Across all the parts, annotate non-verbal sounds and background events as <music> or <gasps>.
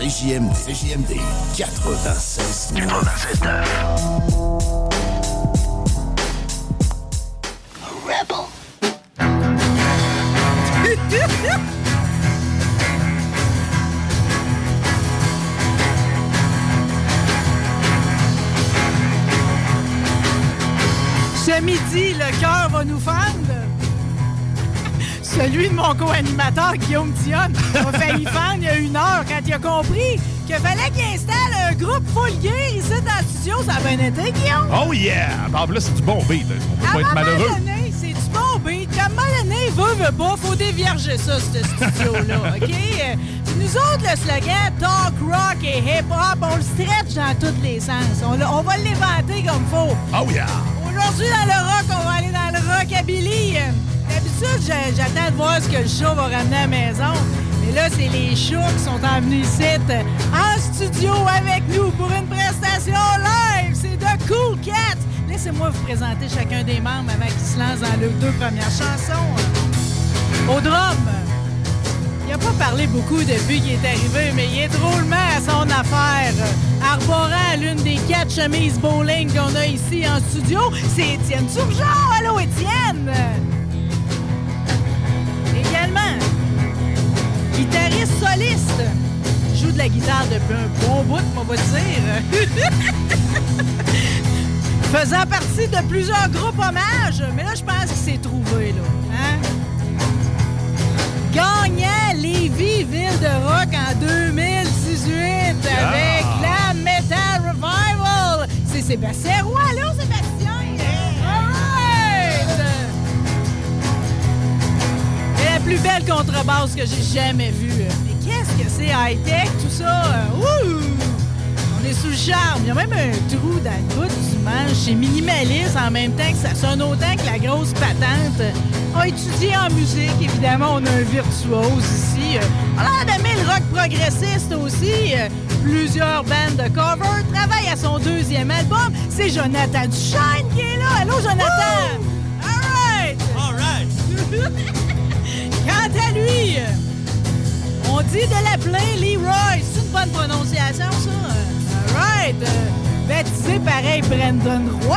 CJMD, CJMD 96 Rebel. Ce midi, le cœur va nous fendre. Celui de mon co-animateur, Guillaume Dionne, a failli fendre il y a une heure quand il a compris qu'il fallait qu'il installe un groupe full gear ici dans le studio. Ça a bien été, Guillaume? Oh yeah! En plus, c'est du bon beat. On peut À pas être malheureux. c'est du bon beat. Moment donné, veut, veut pas, faut dévierger ça, ce studio-là, <laughs> OK? Nous autres, le slogan talk, rock et hip-hop, on le stretch dans tous les sens. On, le- on va l'éventer comme faut. Oh yeah! Aujourd'hui, dans le rock, on va aller dans le rockabilly. D'habitude, j'a- j'attends de voir ce que le chat va ramener à la maison. Mais là, c'est les chats qui sont en venus ici, en studio avec nous pour une prestation live. C'est The Cool Cats. Laissez-moi vous présenter chacun des membres avant qu'ils se lancent dans leurs deux premières chansons. Au drum, il a pas parlé beaucoup depuis qu'il est arrivé, mais il est drôlement à son affaire. Arborant l'une des quatre chemises bowling qu'on a ici en studio, c'est Étienne Turgeon. Allô, Étienne! Également, guitariste soliste. Joue de la guitare depuis un bon bout, on va dire. <laughs> Faisant partie de plusieurs groupes hommages, mais là, je pense qu'il s'est trouvé, là. Hein? Gagnant Lévis Ville de Rock en 2018 avec la Metal Revival. C'est Sébastien Roy, là, Sébastien? All right! Et la plus belle contrebasse que j'ai jamais vue. Mais qu'est-ce que c'est high-tech, tout ça? Ouh! On est sous le charme. Il y a même un trou dans le bout du manche. C'est minimaliste en même temps que ça sonne autant que la grosse patente. On a étudié en musique, évidemment. On a un virtuose ici. Euh, On a l'air d'aimer le rock progressiste aussi. Euh, Plusieurs bandes de cover. Travaille à son deuxième album. C'est Jonathan Duchesne qui est là. Allô, Jonathan? All right! All right! <laughs> Quant à lui, euh, on dit de l'appeler Leroy. C'est une bonne prononciation, ça? All right. Euh, baptisé pareil Brandon Roy.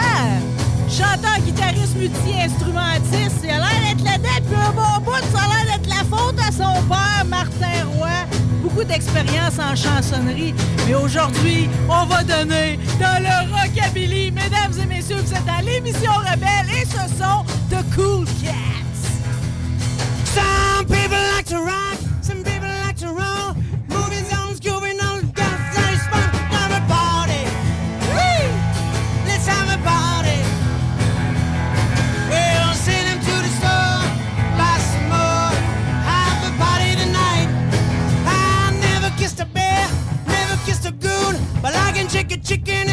Chanteur, guitariste, multi-instrumentiste. Il a l'air d'être là-dedans depuis un bon bout. Ça a l'air d'être la faute à son père, Martin Roy. Beaucoup d'expérience en chansonnerie. Mais aujourd'hui, on va donner dans le rockabilly. Mesdames et messieurs, vous êtes dans l'émission Rebelle et ce sont The Cool Cats. Some people like to rock, chicken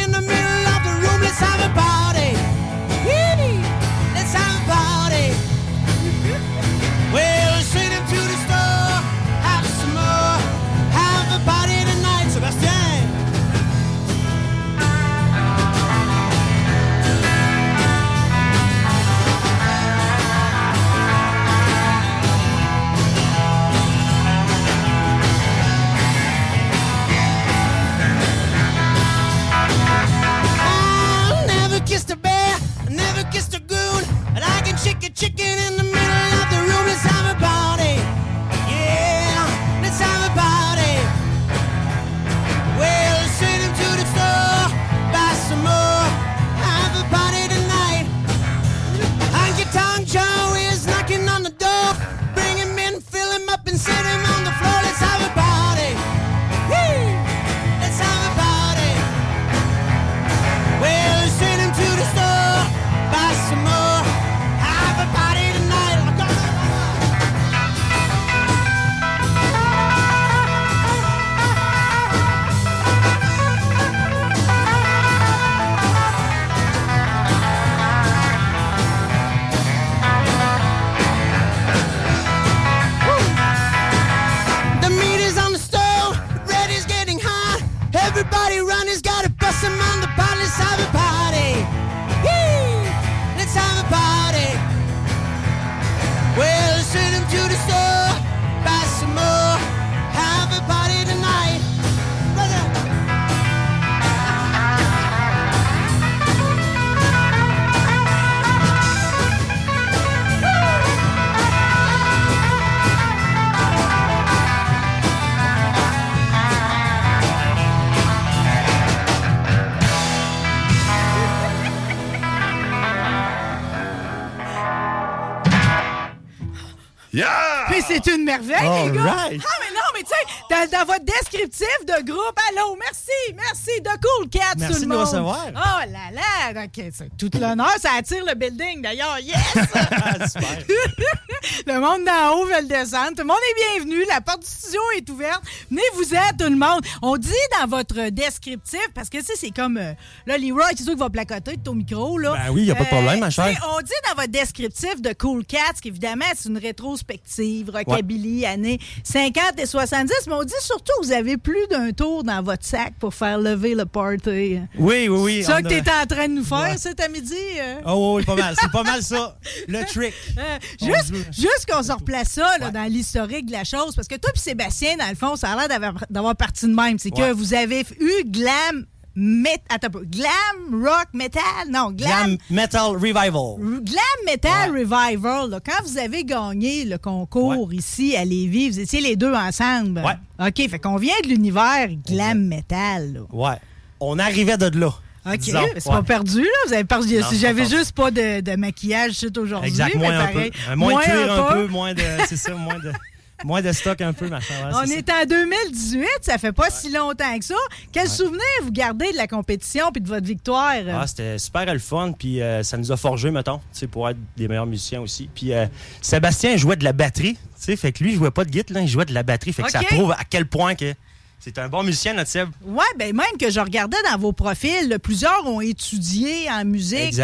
Ah, mais non, mais tu sais, dans, dans votre descriptif de groupe, allô, merci, merci, de Cool Cats, Merci tout le de nous monde. recevoir. Oh là là, OK, c'est tout l'honneur, ça attire le building, d'ailleurs, yes! <laughs> Super. <laughs> le monde d'en haut veut le descendre. Tout le monde est bienvenu, la porte du studio est ouverte. Venez vous êtes, tout le monde. On dit dans votre descriptif, parce que, tu c'est comme, euh, là, Leroy, c'est sûr qu'il va placoter de ton micro, là. Euh, Ben oui, y a pas de problème, ma chère. tu sais, On dit dans votre descriptif de Cool Cats qu'évidemment, c'est une rétrospective, rockabilly, années 50 et 70, mais on dit surtout que vous avez plus d'un tour dans votre sac pour faire lever le party. Oui, oui, oui. C'est ça que tu étais en train de nous faire Ouais. cet après-midi? euh? Oh oui, pas mal. C'est pas mal ça. Le trick. Euh, juste juste qu'on se replace ça là, dans l'historique de la chose, parce que toi et Sébastien, dans le fond, ça a l'air d'avoir- parti de même. C'est que vous avez eu glam, met, attends, glam rock metal, non, glam, Glam Metal Revival. Glam Metal Revival, là, quand vous avez gagné le concours ici à Lévis, vous étiez les deux ensemble. Ouais. OK, fait qu'on vient de l'univers Glam Metal. là. Ouais. On arrivait de là. OK, disons. c'est Ouais. pas perdu, là? Vous avez perdu. Non, c'est J'avais juste pas de, de maquillage c'est aujourd'hui. Exact, mais moins un peu. pareil. Euh, Moins de cuir un peu. moins de. C'est ça, moins de. <laughs> Moins de stock un peu, ma chère. Ouais, On est en 2018, ça fait pas si longtemps que ça. Quel souvenir vous gardez de la compétition puis de votre victoire? Ah, c'était super le fun, puis euh, ça nous a forgé, mettons, tu sais, pour être des meilleurs musiciens aussi. Puis euh, Sébastien jouait de la batterie, tu sais, fait que lui, il jouait pas de guitare, il jouait de la batterie, fait que ça Ok. prouve à quel point que c'est un bon musicien, notre Seb. Ouais, ben même que je regardais dans vos profils, là, plusieurs ont étudié en musique.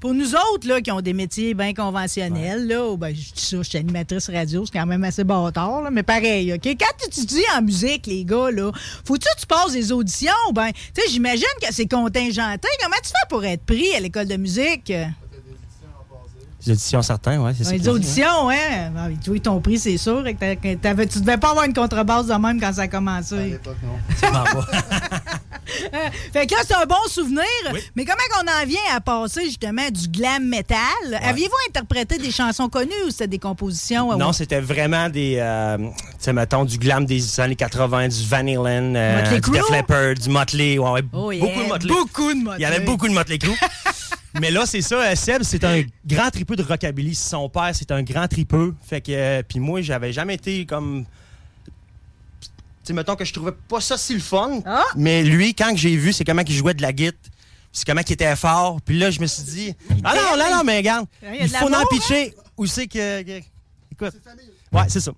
Pour nous autres là, qui ont des métiers bien conventionnels, là, oh, ben, je dis ça, je suis animatrice radio, c'est quand même assez bâtard, là, mais pareil, OK? Quand tu étudies en musique, les gars, là, faut-tu que tu passes des auditions? Ben, tu sais, j'imagine que c'est contingenté. Comment tu fais pour être pris à l'école de musique? Les auditions certains, ouais, c'est ça. Ouais, hein. auditions, hein? Ah, oui, ils t'ont pris, c'est sûr. t'as- que t'avais- tu devais pas avoir une contrebasse de même quand ça a commencé. Sûrement <laughs> pas. <laughs> Fait que là, c'est un bon souvenir. Oui. Mais comment qu'on en vient à passer justement du glam metal? Aviez-vous interprété des chansons connues ou c'était des compositions? Non, c'était vraiment des, euh, tu sais, mettons, du glam des années 80, du Van Halen, euh, du? Def Leppard, du Motley, ouais, ouais, Oh, yeah. beaucoup de Motley. Beaucoup de Motley. Il y avait beaucoup de Motley Crue. <laughs> Mais là, c'est ça, euh, Seb, c'est un grand tripeux de rockabilly. Son père, c'est un grand tripeux. Fait que, euh, puis moi, j'avais jamais été comme. Tu sais, mettons que je trouvais pas ça si le fun. Ah! Mais lui, quand que j'ai vu, c'est comment il jouait de la guitare. C'est comment il était fort. Puis là, je me suis dit. Ah non, non, non, mais regarde. Il faut en l'amour, hein? pitcher. Où c'est que. que- Écoute. Ouais, c'est ça.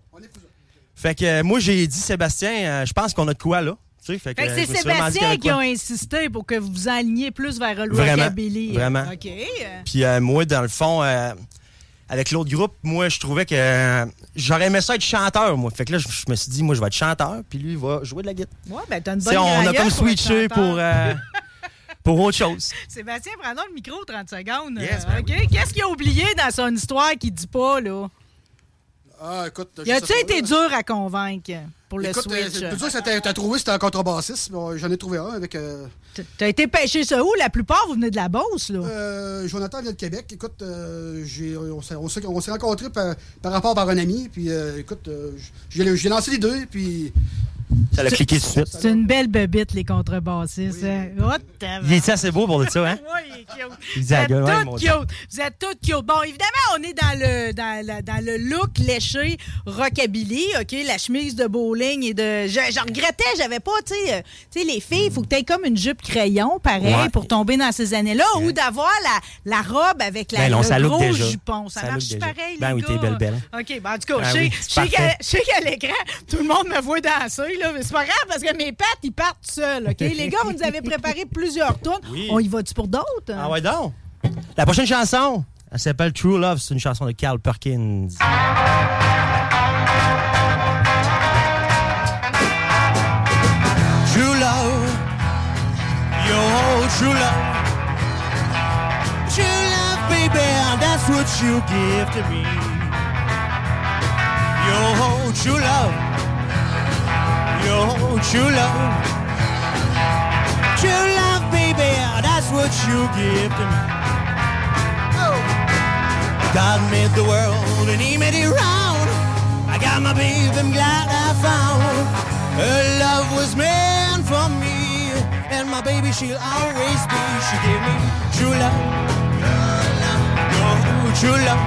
Fait que euh, moi, j'ai dit, Sébastien, euh, je pense qu'on a de quoi là. Tu sais, fait que, Fait que c'est vraiment Sébastien qui a insisté pour que vous vous aligniez plus vers le Vraiment, rockabilly. vraiment. OK. euh, Puis euh, moi, dans le fond, euh, avec l'autre groupe, moi, je trouvais que euh, j'aurais aimé ça être chanteur, moi. Fait que là, je, je me suis dit, moi, je vais être chanteur, puis lui, il va jouer de la guitare. Ouais, ben t'as une bonne on a comme switché pour, pour autre chose. <laughs> Sébastien, prends le micro 30 secondes. Yes, ben OK. Qu'est-ce qu'il a oublié dans son histoire qu'il dit pas, là? Ah, écoute. Y a-tu été dur à convaincre pour le Écoute, euh, switch? plus sûr que t'as trouvé, c'était un contrebassiste. Bon, J'en ai trouvé un avec. Euh, T'as été pêché ça où? La plupart, vous venez de la Beauce, là. euh, Jonathan vient de Québec. Écoute, euh, on s'est- on s'est on s'est rencontrés par, par rapport par un ami. Puis, euh, écoute, euh, j'ai j'ai lancé les deux. Puis, Ça l'a cliqué tout de suite. C'est une belle bebite, les contrebassistes. hein. Oh, Il est assez beau pour dire ça, hein? <laughs> Ouais, il est cute. Il Vous êtes ouais, mon cute. Vous êtes toutes cute. Bon, évidemment, on est dans le, dans, la- dans le look léché rockabilly, OK? La chemise de bowling et de... Je, je regrettais, j'avais pas, tu sais, euh, les filles, il faut que tu aies comme une jupe crayon, pareil, Ouais. pour tomber dans ces années-là, ou d'avoir la, la robe avec la, Ben non, le ça gros déjà. jupon. Ça, Ça marche déjà. pareil, Ben les oui, gars. t'es belle, belle. OK, ben en tout cas, Ben oui, je sais qu'à l'écran, tout le monde me voit danser, là, mais c'est pas grave parce que mes pattes, ils partent seuls, OK? Les gars, vous nous avez préparé <laughs> plusieurs tours. Oui. On y va-tu pour d'autres? Ah ouais, donc? La prochaine chanson, elle s'appelle True Love. C'est une chanson de Carl Perkins. True love, your true love. True love, baby, that's what you give to me. true love. True love. True love, baby, that's what you give to me. Oh. God made the world and he made it round. I got my baby, I'm glad I found. Her love was meant for me. And my baby, she'll always be. She gave me true love. Oh, true love.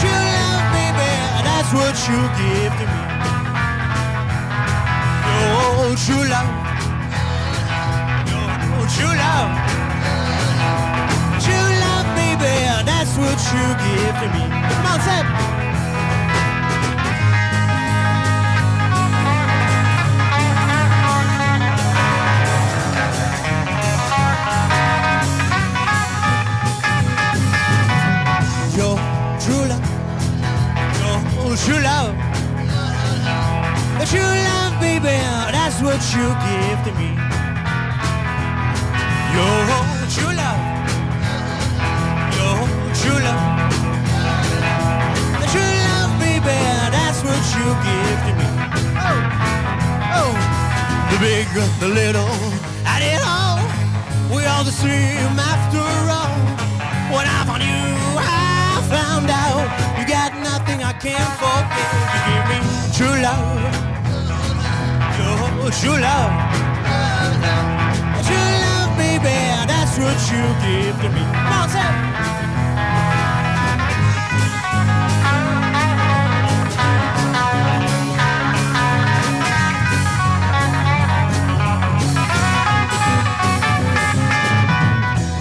True love, baby, that's what you give to me. Oh, true love. Oh, true love. True love, baby, that's what you give to me. Come on, Seb. Your true love. True love. Baby, that's what you give to me. Your true love. Your true love. True love, baby, that's what you give to me. Oh, oh. The big, the little, and it all. We all the same after all. When I found you, I found out you got nothing I can't forget. You give me true love, Oh, your true love, true love, baby. That's what you give to me. Sam.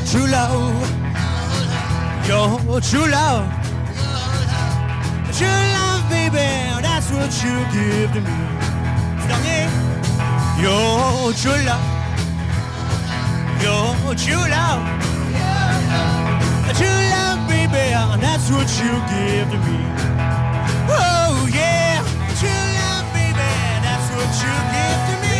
True love, your true love. True love, baby, that's what you give to me. Your true love. Your true love. True love, baby, that's what you give to me. Oh, yeah. True love, baby, that's what you give to me.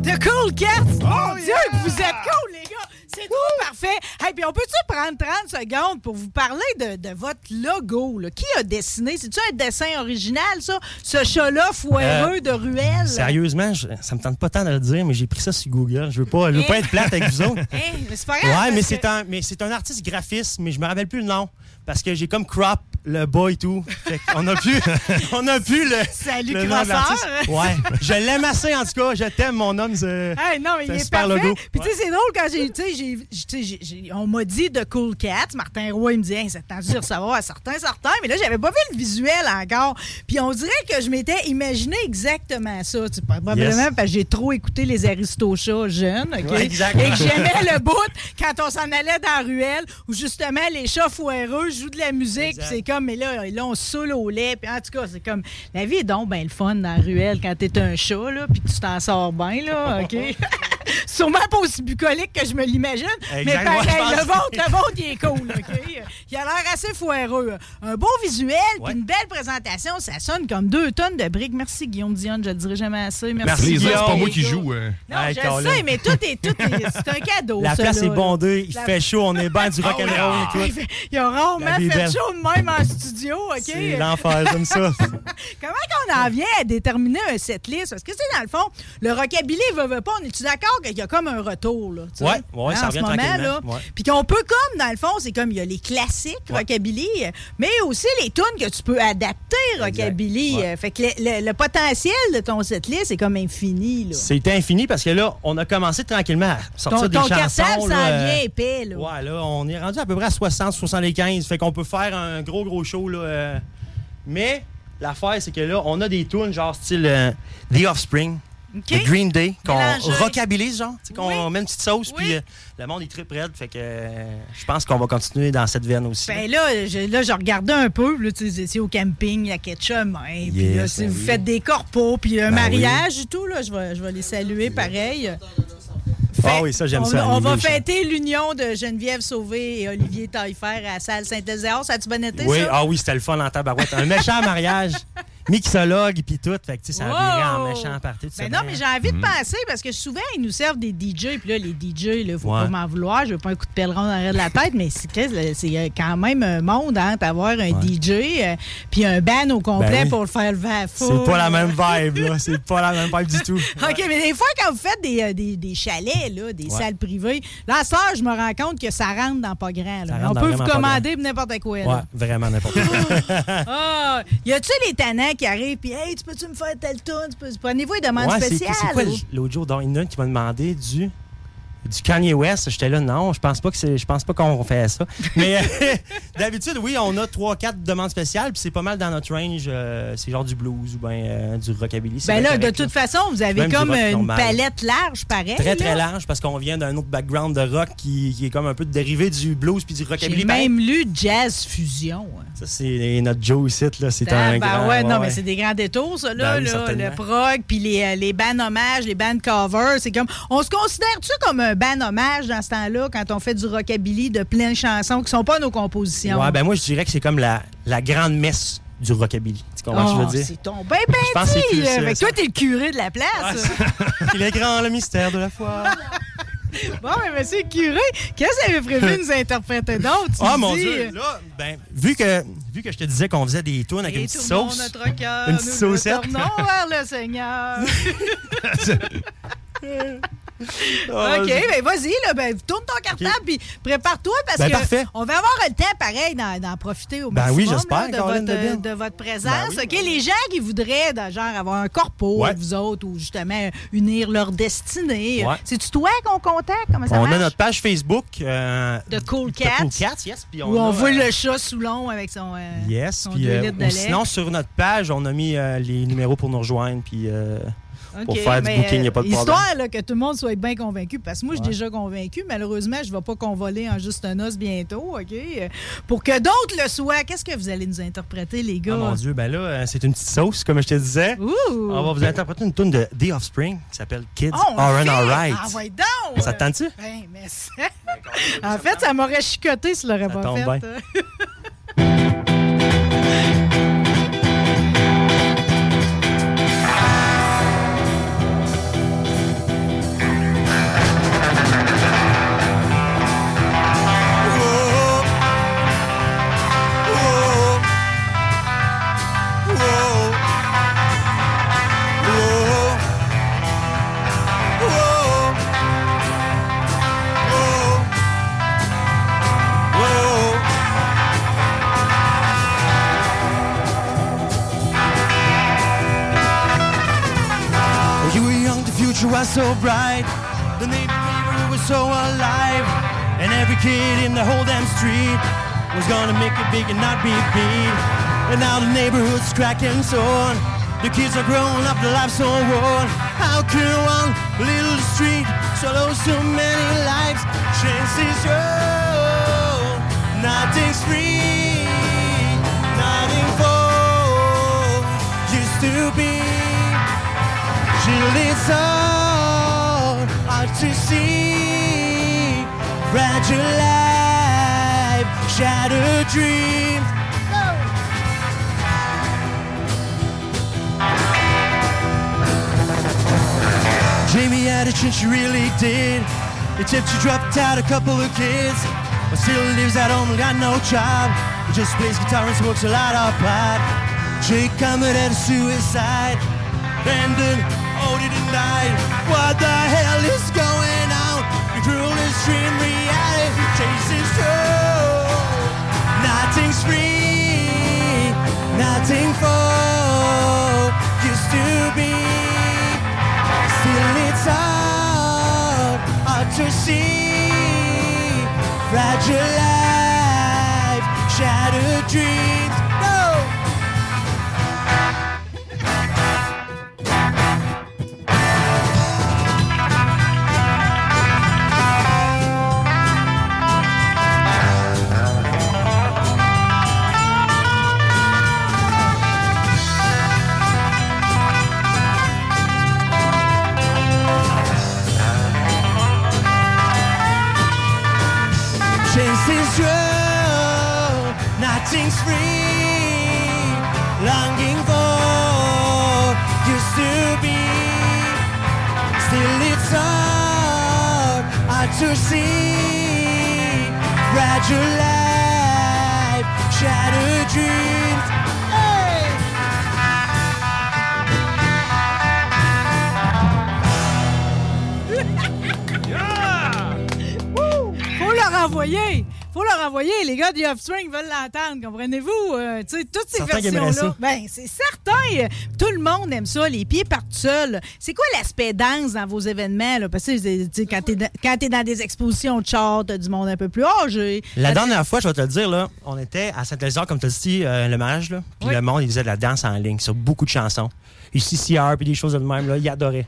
<laughs> The Cool Cats! Oh, Mon Dieu, vous êtes cool, les gars! C'est trop parfait! Hey, puis on peut-tu prendre 30 secondes pour vous parler de, de votre logo? là? Qui a dessiné? C'est-tu un dessin original, ça? Ce chat-là foireux Euh, de ruelle? Sérieusement, je- ça me tente pas tant de le dire, mais j'ai pris ça sur Google. Je veux pas, je veux pas être plate avec vous autres. Hein? <laughs> Mais c'est pas grave. Ouais, mais que- c'est un, mais c'est un artiste graphiste, mais je me rappelle plus le nom parce que j'ai comme crop le bas et tout. Fait on a plus, <laughs> on a plus le. Salut, le nom de. Ouais, je l'aime assez en tout cas. Je t'aime, mon homme. c'est- Hey, non, mais il est super parfait. logo. Puis tu sais, c'est drôle quand j'ai, tu sais, on m'a dit de Cool Cats. Martin Roy, il me dit, hey, c'est tendu de recevoir à certains, certains. Mais là, j'avais pas vu le visuel encore. Puis on dirait que je m'étais imaginé exactement ça. Tu sais, probablement Yes. parce que j'ai trop écouté les Aristochats jeunes, OK? Ouais, exact. Et que j'aimais le bout quand on s'en allait dans la ruelle où justement les chats jouent de la musique. C'est comme, mais là, là, on saoule au lait. Puis en tout cas, c'est comme, la vie est donc ben le fun dans la ruelle quand t'es un chat, là, puis que tu t'en sors bien, là, <laughs> OK? <laughs> Sûrement pas aussi bucolique que je me l'imagine, mais pareil, le vôtre, le vôtre, il est cool, OK? Il a l'air assez foireux. Un beau visuel, puis une belle présentation, ça sonne comme deux tonnes de briques. Merci, Guillaume Dion, je le dirai jamais assez. Merci, Merci, c'est pas moi qui joue. euh. Non, Hey, je le sais, mais tout est, tout est, c'est un cadeau. La place là, est bondée, il La- fait chaud, on est bien du rock'n'roll Ah, et tout. Il fait belle. chaud de même en studio, OK? C'est l'enfer, comme ça. <laughs> Comment qu'on en vient à déterminer un setlist? Parce que, sais, dans le fond, le rockabilly, veut, veut pas, on est-tu d'accord qu'il y a comme un retour, là? sais, Ouais, ouais, ça en revient ce moment, tranquillement, là. ouais. Puis qu'on peut, comme, dans le fond, c'est comme, il y a les classiques Ouais. rockabilly, mais aussi les tunes que tu peux adapter rockabilly. Ouais. Fait que le, le- le potentiel de ton setlist est comme infini, là. C'est infini parce que là, on a commencé tranquillement à sortir Ton, des ton chansons. cartable s'en là, euh, vient épais, là. Ouais, là, on est rendu à peu près à 60, 75. Fait qu'on peut faire un gros, gros show, là. euh. Mais l'affaire, c'est que là, on a des tunes genre style euh, The Offspring? The Green Day, qu'on rockabilise, genre. qu'on Oui. met une petite sauce, Oui. puis euh, le monde est très raide. Fait que euh, je pense qu'on va continuer dans cette veine aussi. Ben là, je, là, je regardais un peu, là, tu sais, au camping, la ketchup, hein, puis là, si ben vous oui. faites des corpos, puis un Ben mariage et tout, là, je vais, je vais les saluer pareil. Ah oui, ça, j'aime on, ça, On va fêter l'union de Geneviève Sauvé et Olivier Taillefer à salle Saint-Ézéon. Ça a-tu bien été, Oui, ça? ah oui, c'était le fun en tabarouette. Un méchant mariage. <laughs> mixologue puis tout. Fait que, tu sais, ça a viré en Wow! méchant parti. Ben non, mais j'ai envie de penser parce que souvent, ils nous servent des DJ. Puis là, les DJ, il faut Ouais. pas m'en vouloir. Je veux pas un coup de pèlerin dans l'arrière de la tête, mais c'est euh, quand même un monde, hein, d'avoir un DJ euh, puis un band au complet Ben oui. pour le faire lever à. C'est pas la même vibe, là. C'est pas la même vibe du tout. <laughs> OK, mais des fois, quand vous faites des, euh, des, des chalets, là, des salles privées, là, ce je me rends compte que ça rentre dans pas grand. là. Ça On peut vous commander n'importe quoi. là. Ouais, vraiment n'importe quoi. Ah, <laughs> y a-tu les tannants qui arrivent puis hey, tu peux-tu me faire tel tour? Tu peux... Prenez-vous une demande Ouais, spéciale? c'est quoi l'autre jour? dans une qui m'a demandé du. Du Kanye West, j'étais là, non, je pense pas que c'est, je pense pas qu'on fait ça. Mais <laughs> euh, d'habitude, oui, on a trois, quatre demandes spéciales, puis c'est pas mal dans notre range. euh, c'est genre du blues ou ben euh, du rockabilly. Ben bien là, de toute façon, vous avez Même comme une normal. palette large, pareil. Très très large parce qu'on vient d'un autre background de rock qui, qui est comme un peu dérivé du blues puis du rockabilly. J'ai même lu Jazz Fusion. hein. Ça c'est notre Joe ici là, c'est Ah, un ben grand. ouais, non, mais ouais. c'est des grands détours, ça, là. Ben là, le prog, puis les, euh, les bands hommages, les bands covers. C'est comme. On se considère-tu comme un band hommage dans ce temps-là, quand on fait du rockabilly de pleines chansons qui sont pas nos compositions? Ouais, ben moi je dirais que c'est comme la, la grande messe du rockabilly. Tu comprends ce que je Oh, veux dire? c'est ton ben ben dit. Fait que ça. toi, t'es le curé de la place. Il est grand le mystère de la foi. <laughs> bon, mais monsieur le curé, qu'est-ce que vous avez prévu de nous interpréter d'autres? Tu Ah mon dis, dieu, là, ben, vu que, vu que je te disais qu'on faisait des tunes avec Et une petite sauce. notre cœur, une nous petite nous saucette. tournons vers le Seigneur. <laughs> <laughs> Ah, OK, ben vas-y, là, ben, tourne ton cartable puis prépare-toi parce Ben, que parfait. on va avoir le temps, pareil, d'en d'en profiter au Ben maximum là, de, Caroline votre, Debine. de votre présence. Ben oui, OK, les gens qui voudraient, de, genre, avoir un corpo Ouais. avec vous autres ou justement unir leur destinée, Ouais. c'est-tu toi qu'on contacte? Comment ça On marche? a notre page Facebook. euh, De Cool Cats. Cool Cats, yes. Puis on Où on a, voit euh, le chat sous avec son, euh, Yes, son puis deux euh, litres de ou lait. sinon sur notre page, on a mis euh, les numéros pour nous rejoindre puis euh, pour faire du booking, il n'y a pas de euh, problème. Histoire là, que tout le monde soit bien convaincu. Parce que moi, je suis déjà convaincu. Malheureusement, je ne vais pas convoler en juste un os bientôt. OK? Euh, Pour que d'autres le soient, qu'est-ce que vous allez nous interpréter, les gars? Ah mon Dieu, ben là, euh, c'est une petite sauce, comme je te disais. Ouh! On va vous interpréter une tune de The Offspring qui s'appelle Kids Oh, fait! Alright. Ah, ouais, donc! Ça te tente-tu? Ben, mais ça... en fait, ça m'aurait chicoté si je l'aurais Ça pas tombe fait. bien. <laughs> future was so bright. The neighborhood was so alive. And every kid in the whole damn street was gonna make it big and not be beat. And now the neighborhood's cracking so on. The kids are growing up, their lives so worn. How can one little street swallow so many lives? Chances roll, nothing's free, Till it's all hard to see. Fragile life, shattered dreams. Jamie had a chance, she really did. Except she dropped out a couple of kids. But still lives at home got no job. Just plays guitar and smokes a lot of pot. Jake committed suicide. Odie denied. What the hell is going on? The cruelest dream reality chases through. Nothing's free. Nothing for used to be. Still it's hard, hard to see. Fragile life, shattered dreams. Du Offspring veulent l'entendre, comprenez-vous? Euh, tu sais, toutes ces versions-là. Ben, c'est certain. Tout le monde aime ça. Les pieds partent seuls. C'est quoi l'aspect danse dans vos événements? Là? Parce que, tu quand t'es dans- quand t'es dans des expositions de chars, t'as du monde un peu plus âgé. La dernière fois, je vais te le dire, là, on était à Saint-Élisard, comme tu as dit, euh, le mariage, là. Puis Oui. le monde, il faisait de la danse en ligne sur beaucoup de chansons. Ici, CR, puis des choses de même, là, il adorait.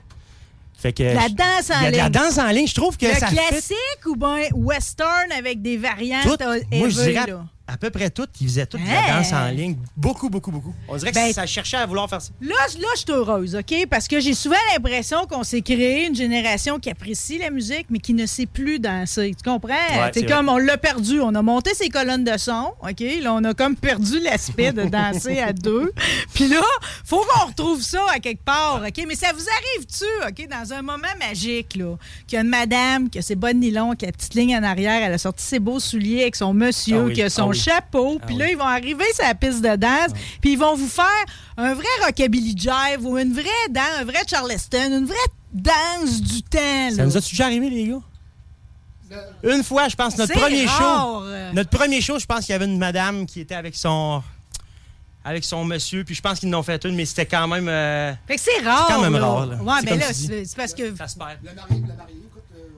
Fait que. La danse en Il y a de la ligne. danse en ligne, je trouve que Le ça classique ou bien western avec des variantes tout. euh, Moi, je dirais? À peu près tout. Ils faisaient toute Hey! la danse en ligne. Beaucoup, beaucoup, beaucoup. On dirait que Ben, ça cherchait à vouloir faire ça. Là, je- là, je suis heureuse, OK? Parce que j'ai souvent l'impression qu'on s'est créé une génération qui apprécie la musique, mais qui ne sait plus danser. Tu comprends? c'est c'est comme on l'a perdu. On a monté ses colonnes de son, OK? Là, on a comme perdu l'aspect de danser à deux. <laughs> Puis là, faut qu'on retrouve ça à quelque part, OK? Mais ça vous arrive-tu, OK? Dans un moment magique, là, qu'il y a une madame qui a ses bonnes nylons, qui a la petite ligne en arrière, elle a sorti ses beaux souliers avec son monsieur, Ah oui, qui a son ah. Chapeau, puis Ah là, oui. ils vont arriver sur la piste de danse, puis ils vont vous faire un vrai rockabilly jive ou une vraie danse, un vrai charleston, une vraie danse du temps. Ça là. nous a-tu déjà arrivé, les gars? Une fois, je pense, notre C'est premier rare. show. Notre premier show, je pense qu'il y avait une madame qui était avec son. Avec son monsieur, puis je pense qu'ils n'ont fait une, mais c'était quand même. euh, Fait que c'est rare. quand même là. rare, là. Ouais, C'est mais comme là, c'est c'est parce que. ça se perd. Le marié, le marié, écoute.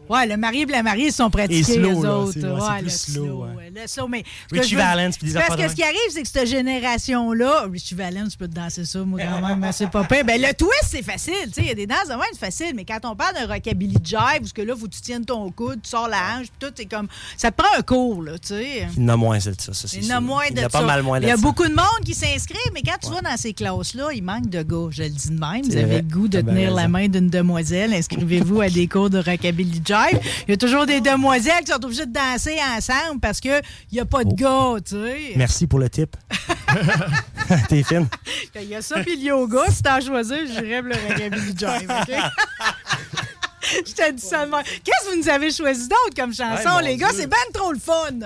Ouais, le marié et la mariée ils sont pratiqués, slow, les là, autres. c'est- ouais, plus le slow, slow. ouais. Le slow, mais. Richie Valens, puis des Parce que de ce qui arrive, c'est que cette génération-là. Richie Valens, je peux te danser ça, moi, quand même, mais c'est pas pire. Ben, le twist, c'est facile. Tu sais, il y a des danses de même, c'est facile. Mais quand on parle d'un rockabilly jive, parce que là, faut que tu tiennes ton coude, tu sors la hanche, puis tout, c'est comme. Ça te prend un cours, là, tu sais. Il y en a moins, c'est ça. ça Il y en a moins Il de y en a ça. pas mal moins de Il y a beaucoup de monde qui s'inscrit, mais quand tu vas dans ces classes-là, il manque de gars. Je le dis de même. Vous avez le goût de tenir la main d'une demoiselle. Inscrivez-vous à des <laughs> cours de rockabilly jive. Il y a toujours des demoiselles qui sont obligées de danser ensemble parce qu'il n'y a pas de gars, tu sais. Merci pour le tip. <laughs> T'es fine. Il y a ça puis le yoga. Si t'en choisis, j'irais le rockabilly jive, OK? <laughs> Je ça de même. Qu'est-ce que vous nous avez choisi d'autre comme chanson, Hey, les gars? C'est ben trop le fun.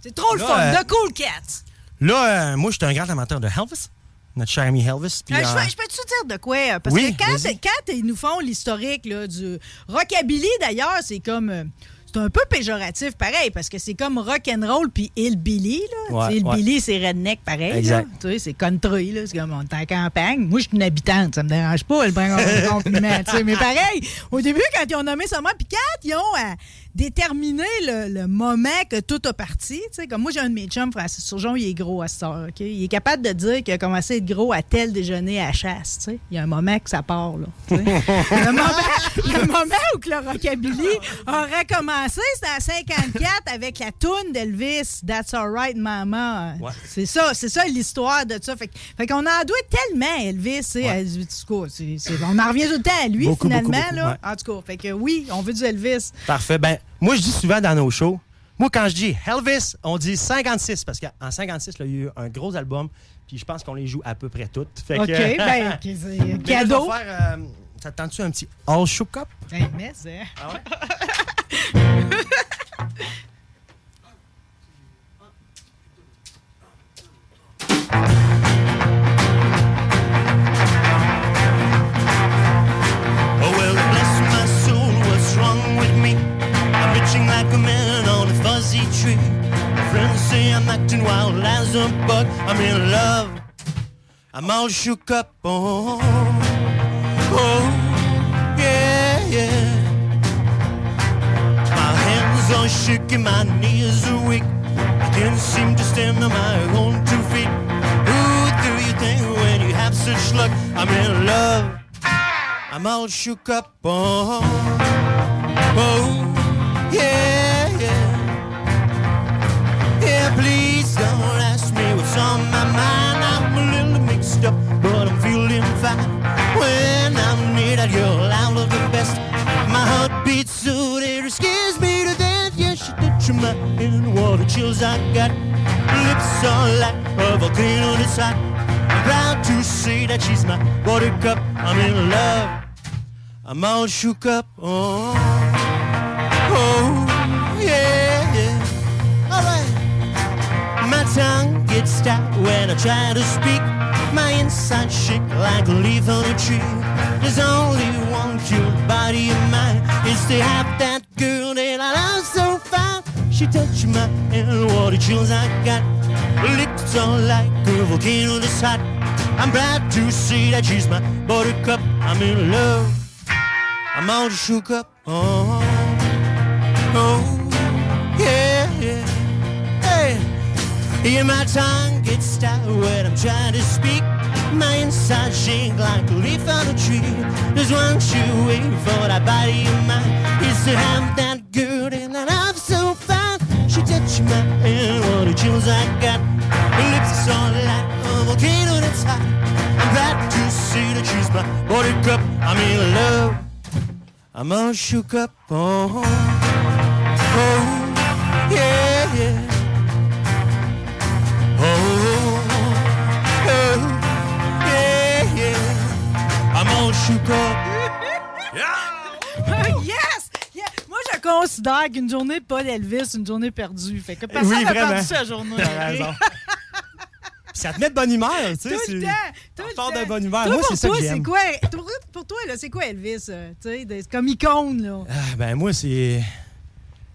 C'est trop le fun. euh, The Cool Cats. Là, euh, moi, je suis un grand amateur de Elvis, notre cher ami Elvis. puis, Euh, euh, je, peux- je peux-tu dire de quoi? Parce Oui, que quand, ils nous font l'historique du rockabilly, d'ailleurs, c'est comme. euh, c'est un peu péjoratif, pareil, parce que c'est comme rock'n'roll puis hillbilly. Là. Ouais, hillbilly, c'est redneck, pareil. Tu sais, c'est country, là. c'est comme on est en campagne. Moi, je suis une habitante, ça me dérange pas, le prendre en compliment. tu sais. Mais pareil, au début, quand ils ont nommé ça, puis quand ils ont déterminé le, le moment que tout a parti, comme moi, j'ai un de mes chums, Francis Surgeon, il est gros à cette heure, OK? Il est capable de dire qu'il a commencé à être gros à tel déjeuner à chasse. Il y a un moment que ça part, là. le, moment, le moment où que le rockabilly aurait commencé, c'était en 54 avec la toune d'Elvis, That's Alright Mama. Ouais. C'est ça, c'est ça l'histoire de ça. Fait, qu'on en doit tellement à Elvis, tu sais, à- on en revient tout le temps à lui, Beaucoup, finalement, beaucoup, beaucoup, là. ouais. En tout cas, fait que oui, on veut du Elvis. Parfait. Ben, moi, je dis souvent dans nos shows, moi, quand je dis Elvis, on dit 56, parce qu'en 56, là, il y a eu un gros album, puis je pense qu'on les joue à peu près toutes. Fait que, OK, ben, <laughs> là, je vais cadeau. faire, euh, ça te tente-tu un petit All Shook Up? Ben, mais c'est... Ah ouais? <laughs> a tree. Friends say I'm acting wild as a bug. I'm in love. I'm all shook up. Oh, oh, yeah, yeah. My hands are shaking, my knees are weak. I can't seem to stand on my own two feet. Who do you think when you have such luck? I'm in love. I'm all shook up. Oh, oh, I got. Lips are like a volcano that's hot. I'm proud to say that she's my buttercup. I'm in love. I'm all shook up. Oh, oh, yeah, yeah. All right. My tongue gets stuck when I try to speak. My inside shake like a leaf on a tree. There's only one cute body of mine. It's to have that girl that I love so she touched my hand, what the chills I got. Licked on like a volcano that's hot. I'm proud to see that she's my buttercup. I'm in love. I'm all shook up. Oh, oh, yeah, yeah. Hey, yeah, my tongue gets stuck when I'm trying to speak. My inside shake like a leaf on a tree. There's one shoe waiting for that body of mine. Is to have that girl and that I'm so. She touched my hand, what the chills I got. Her lips are like a volcano that's hot. I'm glad to see that she's my buttercup. I'm in love. I'm all shook up. Oh, oh, yeah, yeah. Oh, oh, oh yeah, yeah. I'm all shook up. Considère qu'une journée Paul Elvis, c'est une journée perdue. Fait que personne Oui, n'a vraiment. perdu sa journée. Raison. <laughs> Ça te met de bonne humeur, tu sais. Tout le temps! Tout On le part temps. de bonne humeur. Toi, Moi, pour c'est ça toi, que c'est j'aime. quoi? Pour, toi, là, c'est quoi Elvis? euh, tu sais, comme icône, là? Ah, ben moi, c'est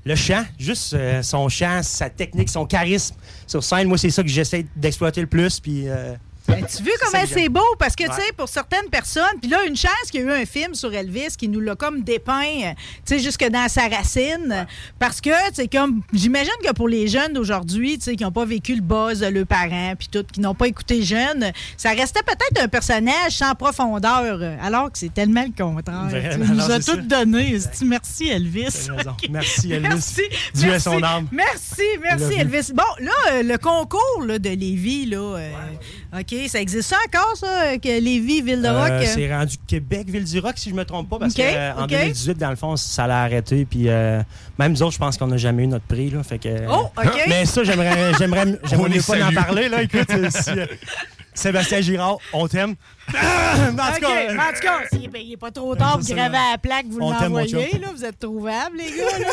le chant, juste euh, son chant, sa technique, son charisme sur scène. Moi, c'est ça que j'essaie d'exploiter le plus. Puis euh, Ben, tu veux comment c'est beau? Parce que, tu sais, pour certaines personnes, puis là, une chance qu'il y a eu un film sur Elvis qui nous l'a comme dépeint, euh, tu sais, jusque dans sa racine. Parce que, tu sais, comme, j'imagine que pour les jeunes d'aujourd'hui, tu sais, qui n'ont pas vécu le buzz de leurs parents, puis tout, qui n'ont pas écouté jeune, ça restait peut-être un personnage sans profondeur, euh, alors que c'est tellement le contraire. Vraiment, tu <laughs> nous as tout donné. Esti, Merci, Elvis. Merci, Elvis. Merci. Dieu merci, son âme. Merci, merci. Elvis. Bon, là, euh, le concours là, de Lévis, là, euh, OK, ça existe ça encore, ça, euh, que Lévis, Ville-de-Rock? euh, euh? c'est rendu Québec, Ville-du-Rock, si je me trompe pas, parce qu'en ok. 2018, dans le fond, ça l'a arrêté. Puis euh, même nous autres, je pense qu'on n'a jamais eu notre prix. Là, fait que, Oh, OK. Mais ça, j'aimerais, j'aimerais, <laughs> mieux pas en parler. Là, écoute, euh, si, euh, Sébastien Girard, on t'aime. <laughs> en tout OK, cas, euh, en tout cas, il n'est- pas trop tard <laughs> pour graver à la plaque, vous l'envoyez, vous êtes trouvables, les gars, là.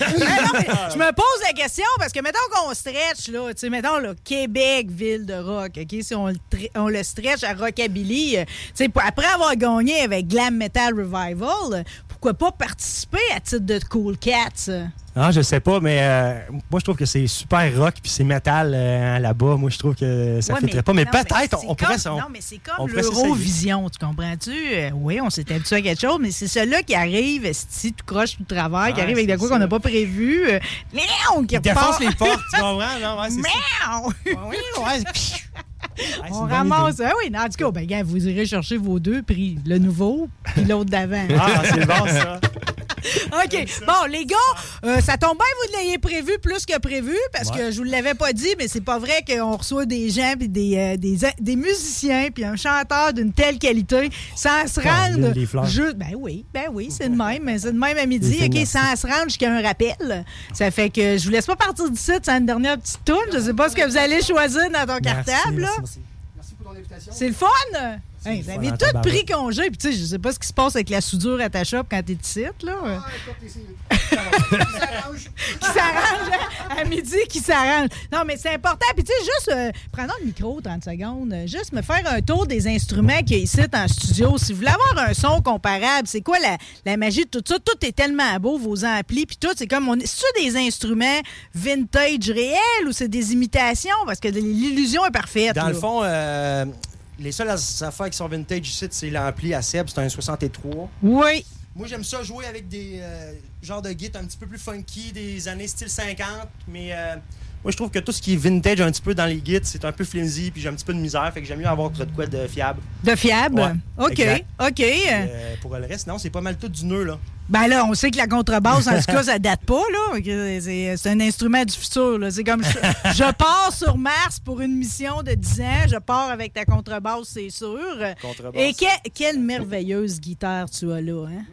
<laughs> Mais je me pose la question, parce que mettons qu'on stretch, là, tu sais, mettons, là, Québec, ville de rock, OK, si on le, on stretch à Rockabilly, euh, tu sais, après avoir gagné avec Glam Metal Revival, pourquoi pas participer à titre de Cool Cats? euh? Ah, je sais pas, mais euh, moi, je trouve que c'est super rock puis c'est métal euh, là-bas. Moi, je trouve que ça Ouais, ne pas. Mais peut-être, on, on pourrait... on- non, mais c'est comme l'Eurovision, tu comprends-tu? Euh, oui, on s'est habitué à quelque chose, mais c'est celui-là qui arrive, si tout croche, tout travail, qui Ouais, arrive avec de quoi qu'on n'a pas prévu. euh, miaou, qui repart. les portes, tu comprends? Non, ouais, c'est <laughs> ça. Ouais. Ouais, <laughs> On ramasse. Ah oui, non, en tout cas, ben, gars, vous irez chercher vos deux prix, le nouveau puis l'autre d'avant. Ah, c'est bon, ça. <laughs> <laughs> OK. Bon, les gars, euh, ça tombe bien, vous l'ayez prévu plus que prévu, parce que je vous l'avais pas dit, mais c'est pas vrai qu'on reçoit des gens, puis des, euh, des, des musiciens, puis un chanteur d'une telle qualité, sans se rendre. ju- Ben oui, ben oui, c'est de même. C'est de même à midi, OK, sans se rendre jusqu'à un rappel. Ça fait que je vous laisse pas partir d'ici sans une dernière petite toune. Je sais pas ce que vous allez choisir dans ton Merci, cartable, là. merci, merci. Merci pour ton invitation. C'est le fun! Hey, vous avez tout pris congé, puis tu sais, je sais pas ce qui se passe avec la soudure à ta shop quand t'es ici, là. Ah, écoute, qui s'arrange hein, à midi, qui s'arrange. Non, mais c'est important. Puis, tu sais, juste, euh, prenons le micro 30 secondes, juste me faire un tour des instruments qu'il y a ici en studio. Si vous voulez avoir un son comparable, c'est quoi la, la magie de tout ça? Tout est tellement beau, vos amplis, puis tout. C'est comme, on est, c'est des instruments vintage réels ou c'est des imitations? Parce que l'illusion est parfaite. Dans là. le fond, euh, les seules affaires qui sont vintage ici, c'est l'ampli à Seb, c'est un 63. Oui. Moi, j'aime ça jouer avec des euh, genres de guides un petit peu plus funky, des années style 50, mais euh, moi, je trouve que tout ce qui est vintage un petit peu dans les guides, c'est un peu flimsy, puis j'ai un petit peu de misère, fait que j'aime mieux avoir de quoi de fiable. De fiable? Ouais, OK, exact. OK. Euh, pour le reste, non, c'est pas mal tout du nœud, là. Ben là, on sait que la contrebasse, en tout cas, <laughs> ça date pas, là. C'est un instrument du futur, là. C'est comme, je, je pars sur Mars pour une mission de 10 ans, je pars avec ta contrebasse, c'est sûr. Contrebasse. Et que- quelle merveilleuse guitare tu as là, hein?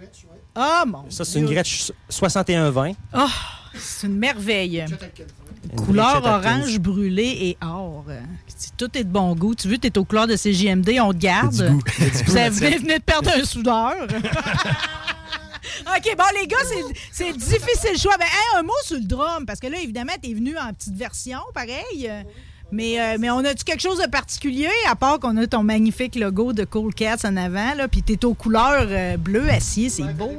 Ah, mon Ça, c'est une. Gretsch 61-20. Ah, c'est une merveille. Une Couleur orange brûlée et or. C'est- Tout est de bon goût. Tu veux, t'es aux couleurs de CJMD, on te garde. <laughs> Vous avez venez de perdre un soudeur. <laughs> OK, bon, les gars, c'est- difficile le choix. Ben, un mot sur le drum, parce que là, évidemment, t'es venu en petite version, pareil. Mais, euh, mais on a-tu quelque chose de particulier, à part qu'on a ton magnifique logo de Cool Cats en avant, là, puis t'es aux couleurs euh, bleu acier, c'est beau.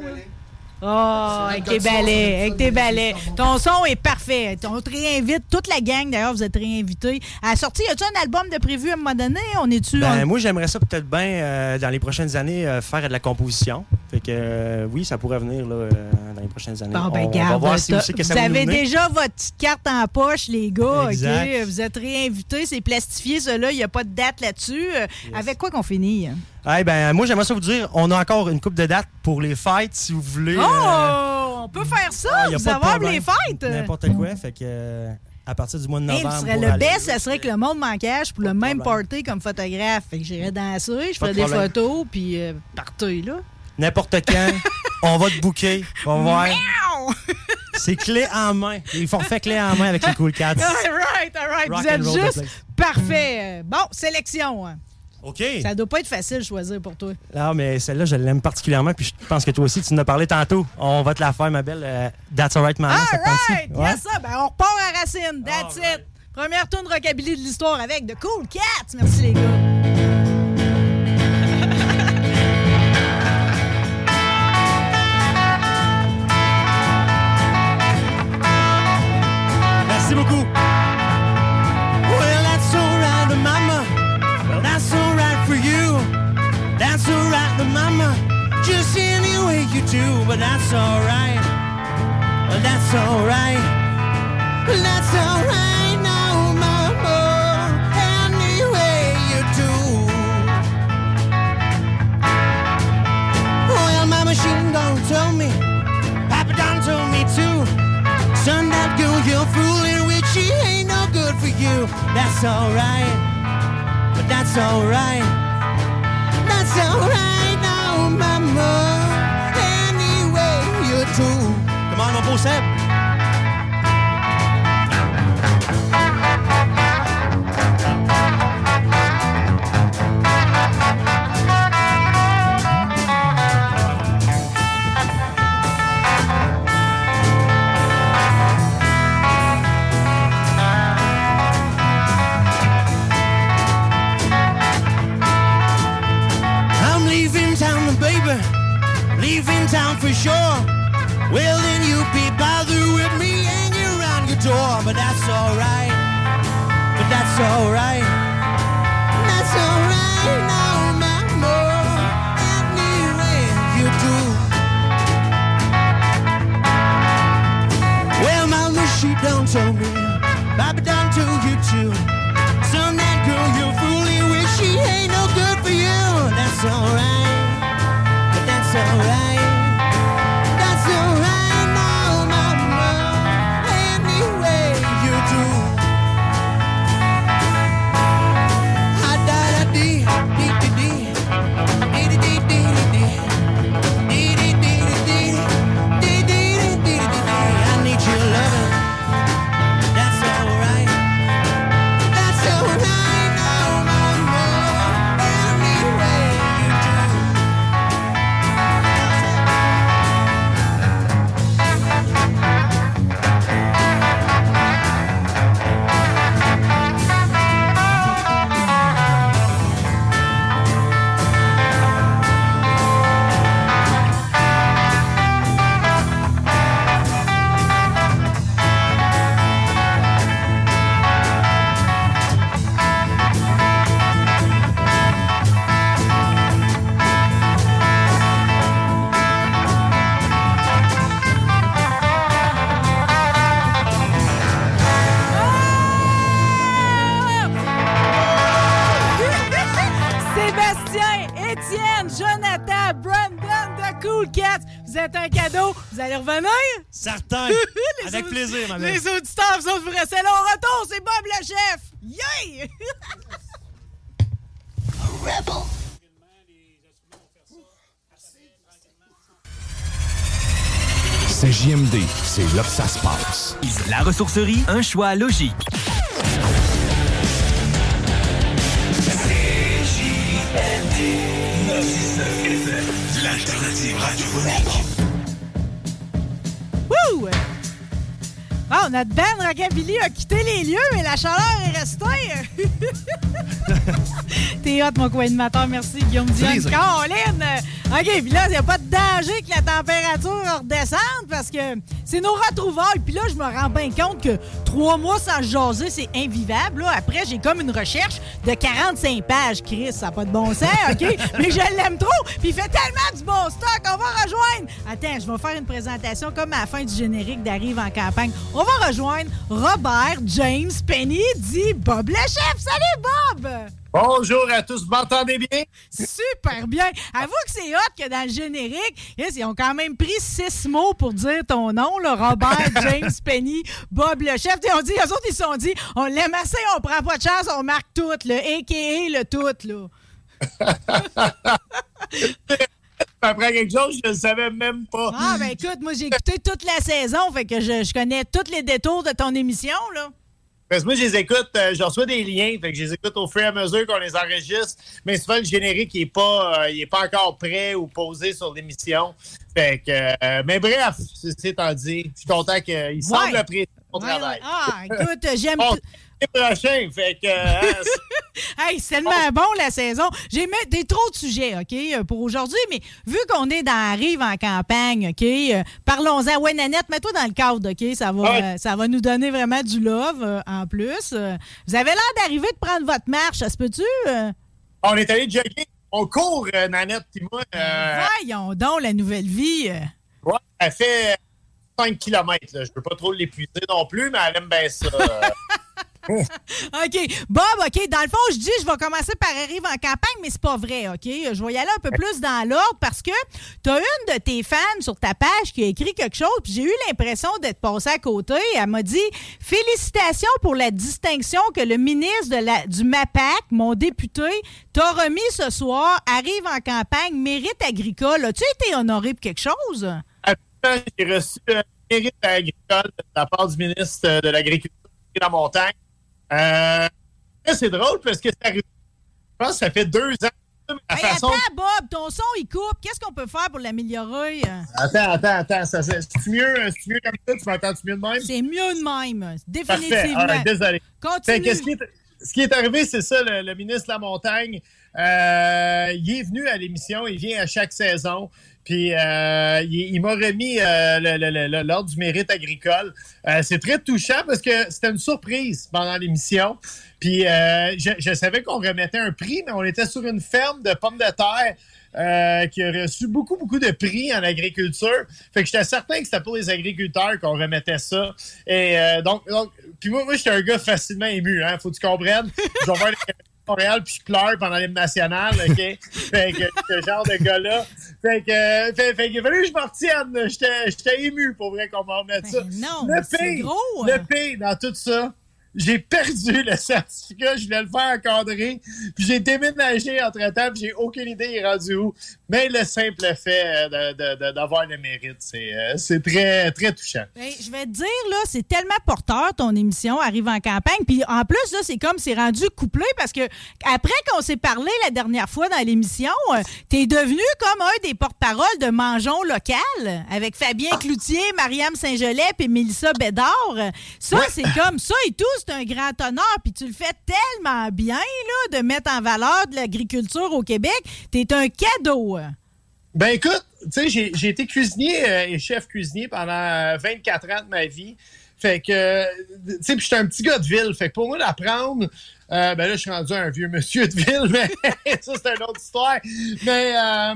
Oh, avec tes balais, avec tes balais. Ton son est parfait. On te réinvite, toute la gang d'ailleurs, vous êtes réinvités. À la sortie, y a-tu un album de prévu à un moment donné? On est-tu. Ben, on- moi, j'aimerais ça peut-être bien, euh, dans les prochaines années, euh, faire de la composition. Fait que, euh, oui, ça pourrait venir là, euh, dans les prochaines années. Bon, ben, on, on va voir si t'as- aussi que ça vous avez déjà votre petite carte en poche, les gars. Exact. OK? Vous êtes réinvités, c'est plastifié, cela. Il n'y a pas de date là-dessus. Avec quoi qu'on finit? Eh ben, moi, j'aimerais ça vous dire, on a encore une coupe de dates pour les fêtes, si vous voulez. Oh! euh, on peut faire ça! ah, vous les fêtes! N'importe quoi. Fait que, euh, à partir du mois de Hey, novembre. serait le aller- best, ça serait que le monde m'en cache pour le même party comme photographe. Fait que j'irais danser, je ferais de des problème. photos, puis euh, party, là. N'importe quand, <laughs> on va te booker. On va voir. C'est clé en main. Les forfaits clés en main avec les Cool Cats. <laughs> all right, all right. Rock Vous êtes juste parfait. Bon, sélection. OK. Ça doit pas être facile de choisir pour toi. Non, mais celle-là, je l'aime particulièrement. Puis je pense que toi aussi, tu en as parlé tantôt. On va te la faire, ma belle. euh, That's alright, maman. All right! Ouais? Yes, ça. Ben, on repart à Racine. That's it. Première tourne rockabilly de l'histoire avec The Cool Cats. Merci, les gars. Do, but that's alright. That's alright. That's alright now, mama. Any way you do. Well, mama, she done told me. Papa done told me too. Son, that girl you're fooling with, she ain't no good for you. That's alright, but that's alright. accept C'est JMD, c'est là que ça se passe. La ressourcerie, un choix logique. Wouh! Ah, notre band Rockabilly a quitté les lieux, mais la chaleur est restée. <laughs> T'es hot, mon co-animateur. Merci, Guillaume Dion. Plaisir. OK, puis là, il n'y a pas de danger que la température redescende parce que c'est nos retrouvailles. Puis là, je me rends bien compte que trois mois sans jaser, c'est invivable. Là. Après, j'ai comme une recherche de 45 pages. Chris, ça n'a pas de bon sens, OK? <laughs> mais je l'aime trop. Puis il fait tellement du bon stock. On va rejoindre. Attends, je vais faire une présentation comme à la fin du générique d'Arrive en campagne. On va rejoindre Robert James Penny, dit Bob le chef. Salut, Bob! Bonjour à tous, vous m'entendez bien? Super bien. Avoue que c'est hot que dans le générique, ils ont quand même pris six mots pour dire ton nom, là, Robert, <laughs> James Penny, Bob le chef. T'sais, on dit, eux autres, ils se sont dit, on l'aime assez, on prend pas de chance, on marque tout, le a.k.a. le tout, là. <laughs> Après quelque chose, je ne savais même pas. Ah, ben écoute, moi, j'ai écouté toute la saison, fait que je, je connais tous les détours de ton émission, là. Parce que moi, je les écoute, euh, je reçois des liens, fait que je les écoute au fur et à mesure qu'on les enregistre. Mais souvent, le générique, n'est pas, euh, il est pas encore prêt ou posé sur l'émission. Fait que, euh, mais bref, c'est dit, je suis content qu'il semble apprécier mon Ouais, travail. ouais. Ah, écoute, j'aime prochain, fait que, hein, <laughs> c'est- Hey, c'est tellement bon la saison. J'ai mis des trop de sujets, OK, euh, pour aujourd'hui, mais vu qu'on est dans la rive en campagne, OK, euh, parlons-en. Ouais, Nanette, mets-toi dans le cadre, OK? Ça va, Ouais. euh, ça va nous donner vraiment du love euh, en plus. Vous avez l'air d'arriver de prendre votre marche, ça se peut-tu? on est allé jogger. On court, Nanette et moi. Voyons donc la nouvelle vie. ouais, elle fait 5 km. Je ne veux pas trop l'épuiser non plus, mais elle aime bien ça. <laughs> <laughs> OK. Bob, OK, dans le fond, je dis, je vais commencer par arriver en campagne, mais c'est pas vrai, OK? Je vais y aller un peu plus dans l'ordre parce que tu as une de tes fans sur ta page qui a écrit quelque chose, puis j'ai eu l'impression d'être passée à côté. Elle m'a dit Félicitations pour la distinction que le ministre du MAPAC, mon député, t'a remis ce soir. Arrive en campagne, mérite agricole. As-tu été honoré pour quelque chose? J'ai reçu le mérite agricole de la part du ministre de l'Agriculture de la Montagne. Euh, c'est drôle parce que ça arrive- je pense que ça fait deux ans. mais La Hey, façon... attends, Bob, ton son, il coupe. Qu'est-ce qu'on peut faire pour l'améliorer? Attends, attends, attends. ça- ça- C'est mieux, c'est mieux comme ça? Tu m'entends-tu mieux de même? C'est mieux de même, Parfait. définitivement. Right, désolé. Continue. Fait ce, qui est, ce qui est arrivé, c'est ça, le, le ministre de la Montagne. euh, il est venu à l'émission, il vient à chaque saison. Puis euh, il, m'a remis euh, l'ordre du mérite agricole. Euh, c'est très touchant parce que c'était une surprise pendant l'émission. Puis je, savais qu'on remettait un prix, mais on était sur une ferme de pommes de terre qui a reçu beaucoup, beaucoup de prix en agriculture. Fait que j'étais certain que c'était pour les agriculteurs qu'on remettait ça. Et donc, donc puis moi, moi j'étais un gars facilement ému, hein, faut que tu comprennes. Montréal puis je pleure pendant l'hymne national, OK? <laughs> fait que ce genre de gars-là. Fait que, fait, a fallu que je m'en retienne. J'étais ému pour vrai qu'on m'en remette ça. Ben non, le c'est pire, gros, le pire dans tout ça, j'ai perdu le certificat, je voulais le faire encadrer, puis j'ai déménagé entre-temps, puis j'ai aucune idée il est rendu où. Mais le simple fait euh, d'avoir le mérite, c'est euh, très, très touchant. Ben, je vais te dire, là, c'est tellement porteur, ton émission Arrive en campagne. Puis en plus, là, c'est comme c'est rendu couplé parce que après qu'on s'est parlé la dernière fois dans l'émission, euh, t'es devenu comme un des porte-paroles de Mangeons local avec Fabien Cloutier, Mariam Saint-Gelais et Mélissa Bédard. Ça, c'est comme ça et tout, un grand honneur. Puis tu le fais tellement bien, là, de mettre en valeur de l'agriculture au Québec. T'es un cadeau. Ben écoute, tu sais, j'ai été cuisinier euh, et chef cuisinier pendant euh, 24 ans de ma vie. Fait que, euh, tu sais, puis j'étais un petit gars de ville. Fait que pour moi, d'apprendre, euh, ben là, je suis rendu un vieux monsieur de ville, mais <laughs> ça, c'est une autre histoire. Mais euh,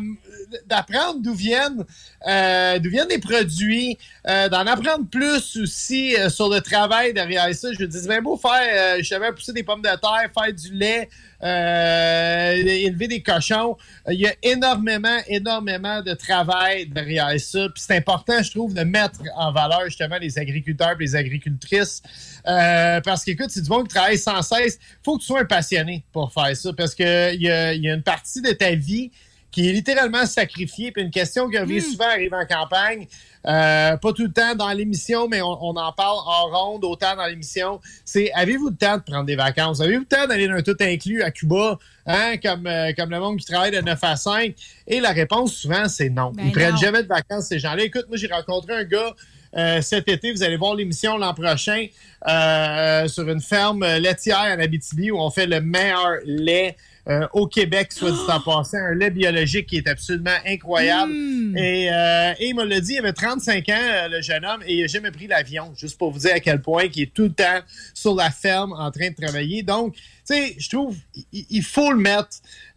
d'apprendre d'où viennent, euh, d'où viennent les produits, euh, d'en apprendre plus aussi sur le travail derrière ça. Je me dis, c'est bien beau faire, je savais pousser des pommes de terre, faire du lait, euh, élever des cochons. Euh, Il y a énormément, énormément de travail derrière ça. Puis c'est important, je trouve, de mettre en valeur justement les agriculteurs et les agricultrices. Euh, parce qu'écoute, c'est du monde qui travaille sans cesse. Il faut que tu sois un passionné pour faire ça. Parce qu'il y a, y a une partie de ta vie qui est littéralement sacrifié. Puis une question qui revient souvent arrive en campagne, euh, pas tout le temps dans l'émission, mais on, on en parle en ronde, autant dans l'émission. C'est avez-vous le temps de prendre des vacances? Avez-vous le temps d'aller d'un tout inclus à Cuba, hein, comme, euh, comme le monde qui travaille de 9 à 5? Et la réponse, souvent, c'est non. Ben Ils prennent non. jamais de vacances, ces gens-là. Écoute, moi, j'ai rencontré un gars euh, cet été. Vous allez voir l'émission l'an prochain euh, sur une ferme laitière en Abitibi où on fait le meilleur lait. Euh, au Québec, soit dit en <gasps> passant, un lait biologique qui est absolument incroyable. Et, euh, et il me l'a dit, il avait 35 ans, euh, le jeune homme, et il n'a jamais pris l'avion, juste pour vous dire à quel point il est tout le temps sur la ferme en train de travailler. Donc, tu sais, je trouve il, il faut le mettre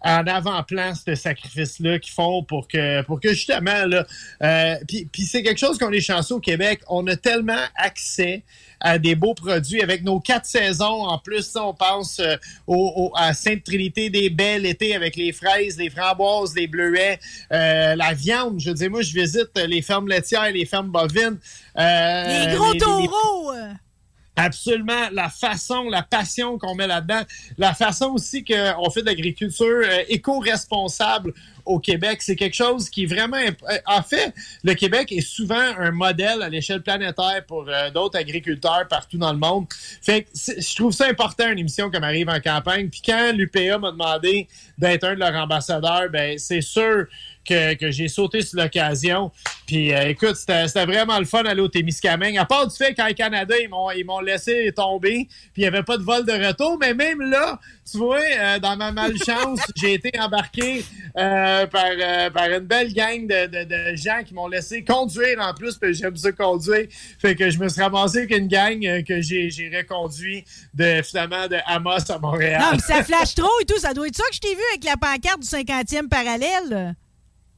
en avant-plan, ce sacrifice-là qu'ils font pour que, pour que justement, là, puis, puis c'est quelque chose qu'on est chanceux au Québec. On a tellement accès à des beaux produits avec nos quatre saisons. En plus, ça, on pense euh, au, au- à Sainte-Trinité des Baies l'été avec les fraises, les framboises, les bleuets, euh, la viande. Je dire, moi, je visite les fermes laitières, les fermes bovines. euh, Les gros les- taureaux! Absolument, la façon, la passion qu'on met là-dedans, la façon aussi qu'on fait de l'agriculture euh, éco-responsable au Québec, c'est quelque chose qui est vraiment... euh, En fait, le Québec est souvent un modèle à l'échelle planétaire pour euh, d'autres agriculteurs partout dans le monde. Fait que je trouve ça important, une émission comme Arrive en campagne. Puis quand l'UPA m'a demandé d'être un de leurs ambassadeurs, ben c'est sûr que, j'ai sauté sur l'occasion. Puis euh, écoute, c'était vraiment le fun d'aller au Témiscamingue. À part du fait qu'en Canada, ils m'ont laissé tomber, puis il n'y avait pas de vol de retour. Mais même là, tu vois, euh, dans ma malchance, <laughs> j'ai été embarqué euh, par, par une belle gang de, de- gens qui m'ont laissé conduire en plus, puis j'aime ça conduire. Fait que je me suis ramassé avec une gang que j'ai reconduit de, finalement de Amos à Montréal. Non, mais ça flash trop et tout. Ça doit être ça que je t'ai vu avec la pancarte du 50e parallèle.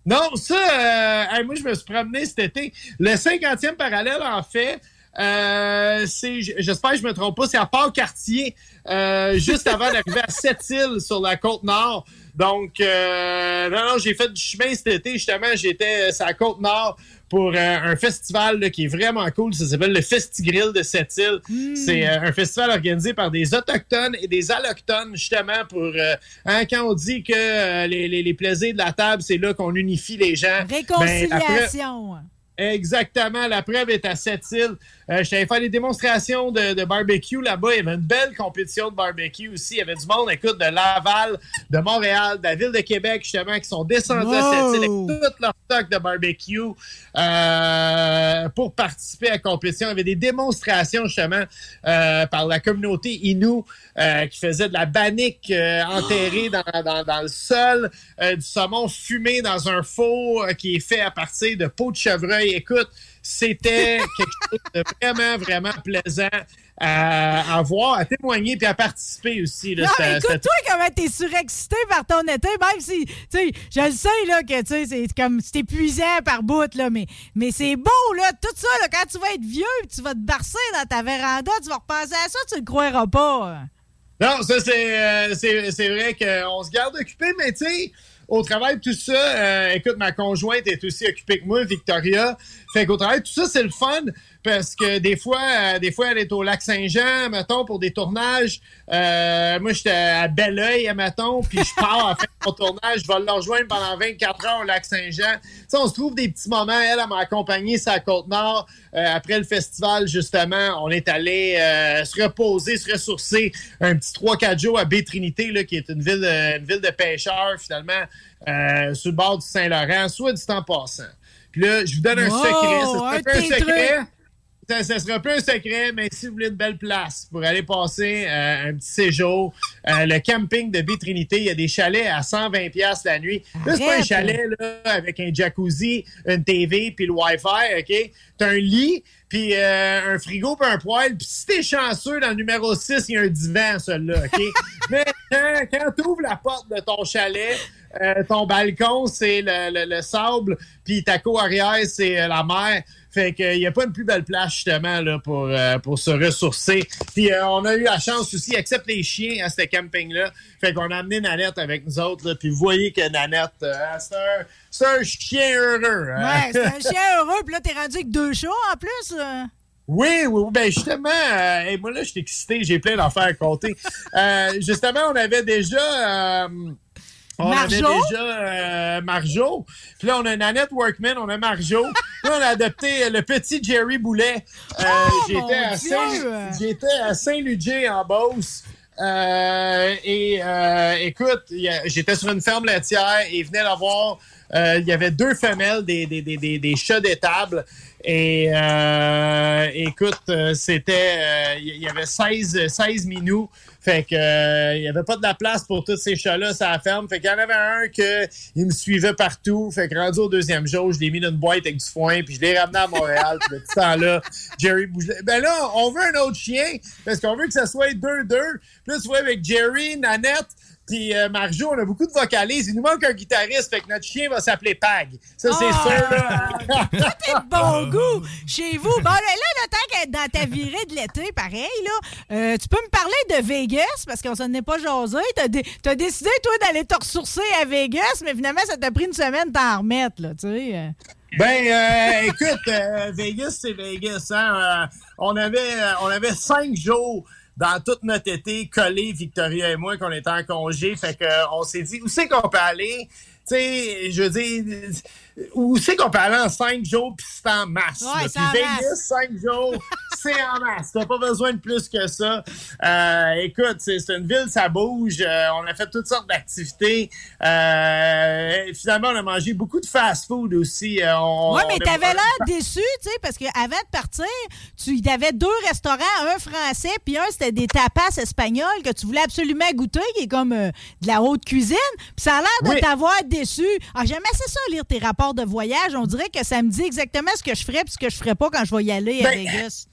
Non, ça, euh, moi, je me suis promené cet été. Le 50e parallèle, en fait, euh, c'est, j'espère que je me trompe pas, c'est à Port-Cartier, euh, juste avant d'arriver à Sept-Îles sur la côte nord. Donc, euh, non, non, j'ai fait du chemin cet été, justement, j'étais sur la côte nord pour euh, un festival là, qui est vraiment cool. Ça s'appelle le Festigrill de Sept-Îles. C'est euh, un festival organisé par des Autochtones et des Allochtones, justement, pour... euh, hein, quand on dit que les, les- les plaisirs de la table, c'est là qu'on unifie les gens. ben, après- Réconciliation. Exactement, la preuve est à Sept-Îles. Euh, je t'avais fait des démonstrations de, de barbecue là-bas. Il y avait une belle compétition de barbecue aussi. Il y avait du monde, écoute, de Laval, de Montréal, de la ville de Québec, justement, qui sont descendus à! Sept-Îles avec tout leur stock de barbecue euh, pour participer à la compétition. Il y avait des démonstrations, justement, euh, par la communauté Innu euh, qui faisait de la bannique enterrée dans, dans- dans le sol, du saumon fumé dans un four qui est fait à partir de peau de chevreuil. Écoute, c'était <laughs> quelque chose de vraiment, vraiment plaisant à, à voir, à témoigner puis à participer aussi. Là, Non, c'était- écoute-toi comment t'es surexcité par ton été, même si, tu sais, je le sais, là, que, tu sais, c'est comme, c'est épuisant par bout, là, mais, mais c'est beau, là, tout ça, là, quand tu vas être vieux, tu vas te barcer dans ta véranda, tu vas repenser à ça, tu le croiras pas. Non, ça, c'est euh, c'est vrai qu'on se garde occupé, mais tu sais, au travail tout ça, euh, écoute, ma conjointe est aussi occupée que moi, Victoria. Fait qu'au travail tout ça, c'est le fun parce que des fois, euh, des fois, elle est au lac Saint-Jean, mettons, pour des tournages. Euh, moi, j'étais à Belleuil, mettons, puis je pars à faire mon tournage. Je vais le rejoindre pendant 24 heures au lac Saint-Jean. Sais, on se trouve des petits moments. Elle, elle m'a accompagné sur la Côte-Nord. Euh, après le festival, justement, on est allé euh, se reposer, se ressourcer un petit 3-4 jours à Baie-Trinité, là, qui est une ville, euh, une ville de pêcheurs, finalement, euh, sur le bord du Saint-Laurent, soit du temps passant. Puis là, je vous donne un Wow, secret. Ça sera un un secret. trucs. Ça, ça sera pas un secret, mais si vous voulez une belle place pour aller passer euh, un petit séjour, euh, le camping de Baie-Trinité, il y a des chalets à 120$ piastres la nuit. Là, c'est pas un chalet là, avec un jacuzzi, une TV, puis le Wi-Fi, OK? T'as un lit, puis euh, un frigo, puis un poêle. Puis si t'es chanceux, dans le numéro 6, il y a un divan, celui-là, OK? <laughs> mais quand, quand tu ouvres la porte de ton chalet, ton balcon, c'est le, le- le sable, puis ta cour arrière, c'est la mer. Fait qu'il n'y a pas une plus belle place, justement, là, pour, euh, pour se ressourcer. Puis euh, on a eu la chance aussi, excepte les chiens à ce camping-là. Fait qu'on a amené Nanette avec nous autres. Là, puis vous voyez que Nanette, euh, c'est un, c'est un chien heureux. hein. Ouais, c'est un chien heureux, puis là, t'es rendu avec deux chats, en plus. Oui, oui, oui. Ben justement, euh, hey, moi là, je suis excité, j'ai plein d'affaires à compter. Euh, justement, on avait déjà. euh, On avait Marjo? déjà euh, Marjo. Puis là, on a Nanette Workman, on a Marjo. Puis là, on a adopté euh, le petit Jerry Boulet. Euh, Oh, j'étais, à! Saint, j'étais à Saint-Ludger, en Beauce. Euh, et écoute, j'étais sur une ferme laitière et il venait d'avoir... euh, il y avait deux femelles, des, des, des, des, chats d'étable. Et euh, écoute, euh, c'était... il y avait 16, 16 minous. Fait que il n'y avait pas de la place pour tous ces chats-là sur la ferme. Fait qu'il y en avait un que il me suivait partout. Fait que rendu au deuxième jour, je l'ai mis dans une boîte avec du foin, puis je l'ai ramené à Montréal. ce temps-là, Jerry bougeait. Ben là, on veut un autre chien, parce qu'on veut que ça soit 2-2. Puis là, tu vois, avec Jerry, Nanette, puis euh, Marjo, on a beaucoup de vocalises. Il nous manque un guitariste, fait que notre chien va s'appeler Pag. Ça, c'est Ah! sûr, là. T'es de bon goût chez vous. Bon, là, là, le temps qu'être dans ta virée de l'été, pareil, là, euh, tu peux me parler de Vegas, parce qu'on s'en est pas jasé. T'as, dé- t'as décidé, toi, d'aller te ressourcer à Vegas, mais finalement, ça t'a pris une semaine d'en remettre, là, tu sais. euh. Ben, euh, écoute, euh, Vegas, c'est Vegas. Hein? Euh, on, avait, euh, on avait cinq jours dans toute notre été collés, Victoria et moi, qu'on était en congé. Fait que, euh, on s'est dit, où c'est qu'on peut aller? Tu je veux où c'est qu'on peut aller en cinq jours puis c'est en masse? Ouais, c'est Puis en Vegas, masse. cinq jours, <laughs> c'est en masse. T'as pas besoin de plus que ça. Euh, écoute, c'est c'est une ville, ça bouge. Euh, on a fait toutes sortes d'activités. Euh, finalement, on a mangé beaucoup de fast-food aussi. Ouais, mais t'avais l'air <laughs> déçu, tu sais, parce qu'avant de partir, tu y avais deux restaurants, un français, puis un, c'était des tapas espagnols que tu voulais absolument goûter, qui est comme de la haute cuisine. Puis ça a l'air de Oui. t'avoir déçu. Ah, j'aime assez ça, lire tes rapports de voyage. On dirait que ça me dit exactement ce que je ferais puis ce que je ferais pas quand je vais y aller à Ben, Vegas.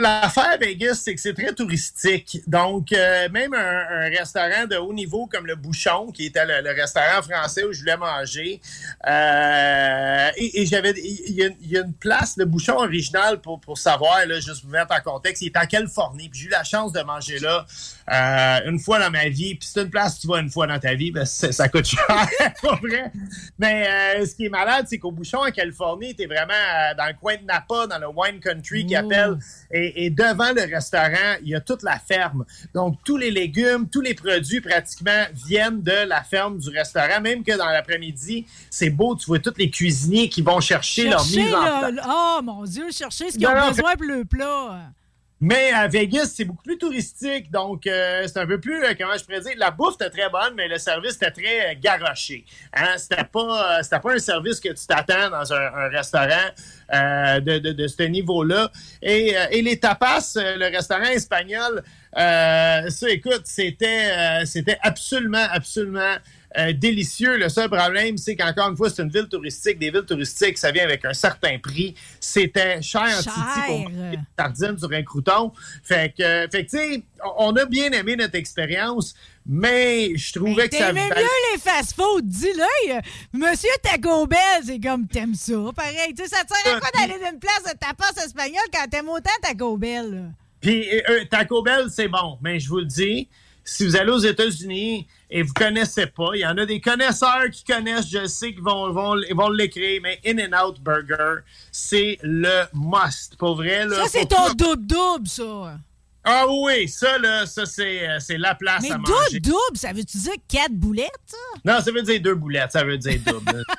L'affaire à Vegas, c'est que c'est très touristique. Donc, euh, même un, un restaurant de haut niveau comme le Bouchon, qui était le, le restaurant français où je voulais manger, euh, et, et j'avais, il y, a- il y a une place, le Bouchon original, pour, pour savoir, là, juste vous mettre en contexte, il est en Californie. Puis j'ai eu la chance de manger là euh, une fois dans ma vie. Puis c'est une place que tu vas une fois dans ta vie, ben, ça coûte cher, <laughs> vrai. Mais euh, ce qui est malade, c'est qu'au Bouchon en Californie, t'es vraiment euh, dans le coin de Napa, dans le wine country qui appelle. Et, et devant le restaurant, il y a toute la ferme. Donc, tous les légumes, tous les produits pratiquement viennent de la ferme du restaurant. Même que dans l'après-midi, c'est beau, tu vois tous les cuisiniers qui vont chercher, leur mise en place. oh mon Dieu, chercher ce qu'ils ont non, besoin pour le plat. Mais à Vegas, c'est beaucoup plus touristique, donc euh, c'est un peu plus, euh, comment je pourrais dire, la bouffe était très bonne, mais le service était très euh, garoché. Hein? C'était pas, euh, c'était pas un service que tu t'attends dans un, un restaurant euh, de, de, de ce niveau-là. Et, euh, et les tapas, le restaurant espagnol, ça, écoute, c'était, c'était absolument, absolument euh, délicieux. Le seul problème, c'est qu'encore une fois, c'est une ville touristique. Des villes touristiques, ça vient avec un certain prix. C'était cher en titi pour des sardines sur un crouton. Fait que, fait que, tu sais, on a bien aimé notre expérience, mais je trouvais que ça T'aimais mieux les fast-food, dis-le. euh, Monsieur Taco Bell, c'est comme t'aimes ça, pareil. Tu sais, ça te sert à quoi d'aller dans une place de tapas espagnol quand t'aimes autant Taco Bell? Puis euh, Taco Bell, c'est bon, mais je vous le dis, si vous allez aux États-Unis et vous connaissez pas, il y en a des connaisseurs qui connaissent, je sais, qui vont, vont, vont l'écrire, mais In-N-Out Burger, c'est le must. Pour vrai, là. Ça, c'est ton double-double, ça. Ah oui, ça, là, ça, c'est euh, c'est la place Mais à manger. double-double, ça veut-tu dire quatre boulettes, ça? Non, ça veut dire deux boulettes, ça veut dire double. <laughs>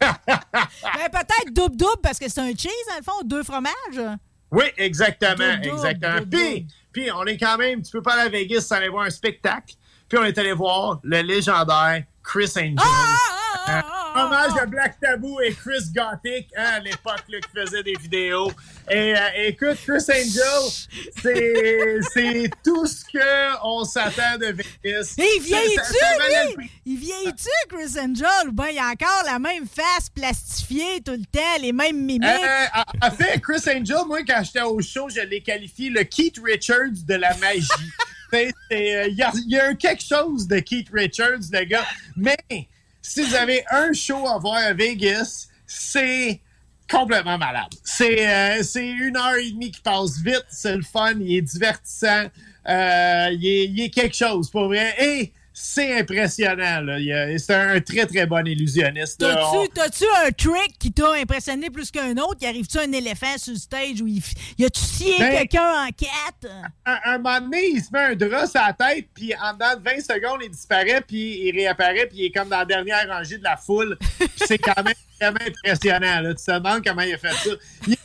Ben, peut-être double-double parce que c'est un cheese, dans le fond, deux fromages. Oui, exactement, Double, exactement. double, Puis, puis, on est quand même, tu peux pas aller à Vegas sans aller voir un spectacle. Puis, on est allé voir le légendaire Chris Angel. Ah, Hein, hommage à Black Taboo et Chris Gothic, hein, à l'époque qui faisait des vidéos. Et euh, écoute, Chris Angel, c'est tout ce qu'on s'attend de Vegas. Et il vieillit-tu, lui? Il vieillit-tu, Chris Angel? Ou bien il a encore la même face plastifiée tout le temps, les mêmes mimiques? Euh, en- fait, Chris Angel, moi, quand j'étais au show, je l'ai qualifié le Keith Richards de la magie. <laughs> Euh, Il y, y a quelque chose de Keith Richards, le gars. Mais si vous avez un show à voir à Vegas, c'est complètement malade. C'est euh, une heure et demie qui passe vite, c'est le fun, il est divertissant, euh, il, est, il est quelque chose, pour vrai. C'est impressionnant. C'est un, très, très bon illusionniste. On- T'as-tu un trick qui t'a impressionné plus qu'un autre? Y arrive-tu un éléphant sur le stage où il y a-tu scié Ben- quelqu'un en quatre? à un moment donné, il se met un drap sur la tête, puis en dedans de 20 secondes, il disparaît, puis il réapparaît, puis il est comme dans la dernière rangée de la foule. C'est quand même <laughs> vraiment impressionnant. Là. Tu te demandes comment il a fait ça. Il-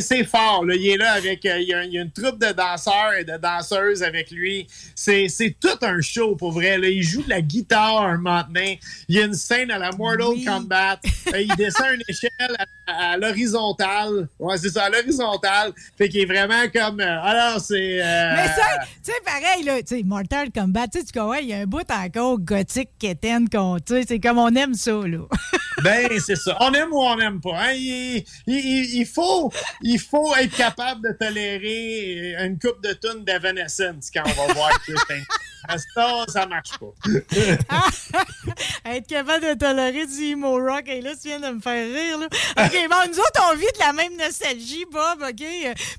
c'est- fort. Là. Il est là avec. euh, il, y a, il y a une troupe de danseurs et de danseuses avec lui. C'est tout un show pour vrai. Là. Il joue de la guitare donné. Il y a une scène à la Mortal Oui. Kombat. Euh, il descend une échelle à, à l'horizontale. Ouais, c'est ça, à l'horizontale. Fait qu'il est vraiment comme. euh, alors, c'est. Mais ça, tu sais, pareil, là, tu sais, Mortal Kombat, tu sais, tu comprends, il y a un bout encore gothique quétaine qu'on, tu sais, c'est comme on aime ça, là. Ben, c'est ça. On aime ou on n'aime pas. hein? Il, il- il- il faut, il faut être capable de tolérer une coupe de tonnes d'Evanescence quand on va voir Christin. À ça, marche pas. <laughs> Être capable de tolérer du emo rock, et là, tu viens de me faire rire, là. OK, bon, nous autres, on vit de la même nostalgie, Bob, OK?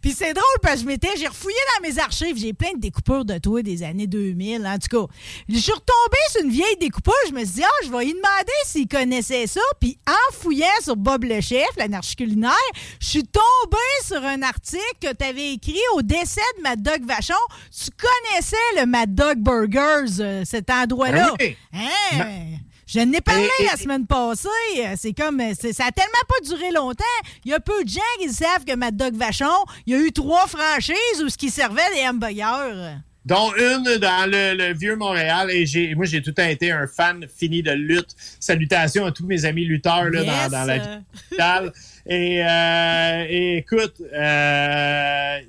Puis c'est drôle, parce que je m'étais, j'ai refouillé dans mes archives, j'ai plein de découpures de toi des années 2000, en tout cas. Je suis retombée sur une vieille découpure, je me suis dit, ah, je vais lui demander s'il connaissait ça, puis en fouillant sur Bob le Chef, l'anarchie culinaire, je suis tombée sur un article que tu avais écrit au décès de Mad Dog Vachon. Tu connaissais le Mad Dog Burgers, euh, cet endroit-là. Ben oui. Hein? Je n'ai parlé Et- et- la semaine passée. C'est comme. c'est- Ça a tellement pas duré longtemps. Il y a peu de gens qui savent que Mad Dog Vachon, il y a eu trois franchises où ce qui servait des hamburgers. Dont une dans le, le vieux Montréal. Et j'ai, moi, j'ai tout le temps été un fan fini de lutte. Salutations à tous mes amis lutteurs là, Yes. dans, dans la vie vitale. Et, euh, et écoute, euh,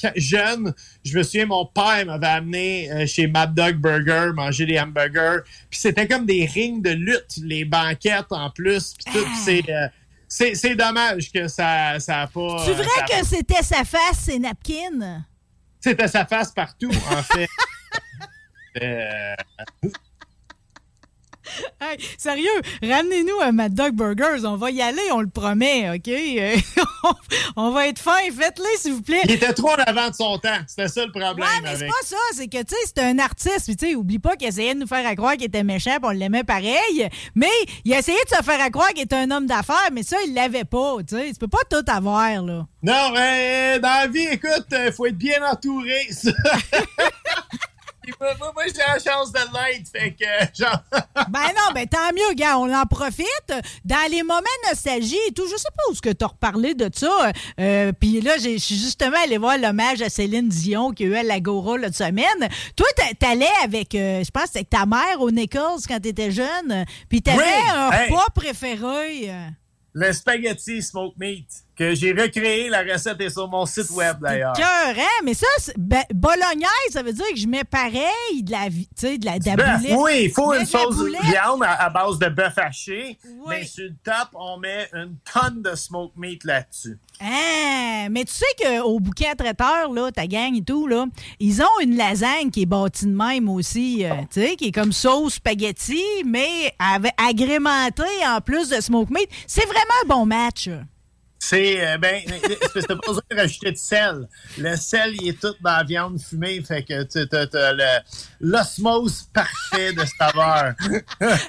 quand- jeune, je me souviens, mon père m'avait amené euh, chez Mad Dog Burger manger des hamburgers. Puis c'était comme des rings de lutte, les banquettes en plus. Puis tout. C'est, euh, c'est, c'est dommage que ça ça a pas. C'est vrai ça que c'était sa face, ses napkins? c'était sa face partout, en fait. <laughs> Euh, <laughs> Hey, sérieux, ramenez-nous un Mad Dog Burgers. On va y aller, on le promet, OK? Euh, <laughs> on va être fin. Faites-les, s'il vous plaît. il était trop en avant de son temps. C'était ça le problème Ouais, mais c'est pas ça. C'est que, tu sais, c'est un artiste. Puis, tu sais, oublie pas qu'il essayait de nous faire à croire qu'il était méchant, puis on l'aimait pareil. Mais il a essayé de se faire à croire qu'il était un homme d'affaires, mais ça, il l'avait pas. Tu sais, tu peux pas tout avoir, là. Non, mais dans la vie, écoute, il faut être bien entouré. <laughs> moi, moi, moi, j'ai la chance de l'être. Fait que, genre. <laughs> Ben non, ben tant mieux, gars, on en profite. Dans les moments de nostalgie et tout, je sais pas où ce que t'as reparlé de ça. Euh, Puis là, je suis justement allé voir l'hommage à Céline Dion qui a eu à l'Agora l'autre semaine. Toi, t'a- t'allais avec, euh, je pense, avec ta mère au Nichols quand t'étais jeune. Puis t'avais Oui, un hey. repas préféré. Le spaghetti smoke meat, que j'ai recréé. La recette est sur mon site web, d'ailleurs. Cœur, hein? Mais ça, ben, bolognaise, ça veut dire que je mets pareil de la, tu sais, de la, de la Bœuf, boulette. oui, il faut une sauce viande à, à base de bœuf haché. Oui. Mais sur le top, on met une tonne de smoke meat là-dessus. Ah, mais tu sais qu'au bouquet traiteur, là, ta gang et tout, là, ils ont une lasagne qui est bâtie de même aussi, euh, tu sais, qui est comme sauce spaghetti, mais avec, agrémentée en plus de smoke meat. C'est vraiment un bon match. C'est, euh, ben, c'est pas besoin de rajouter de sel. Le sel, il est tout dans la viande fumée, fait que tu le- l'osmose parfait de saveur. <laughs>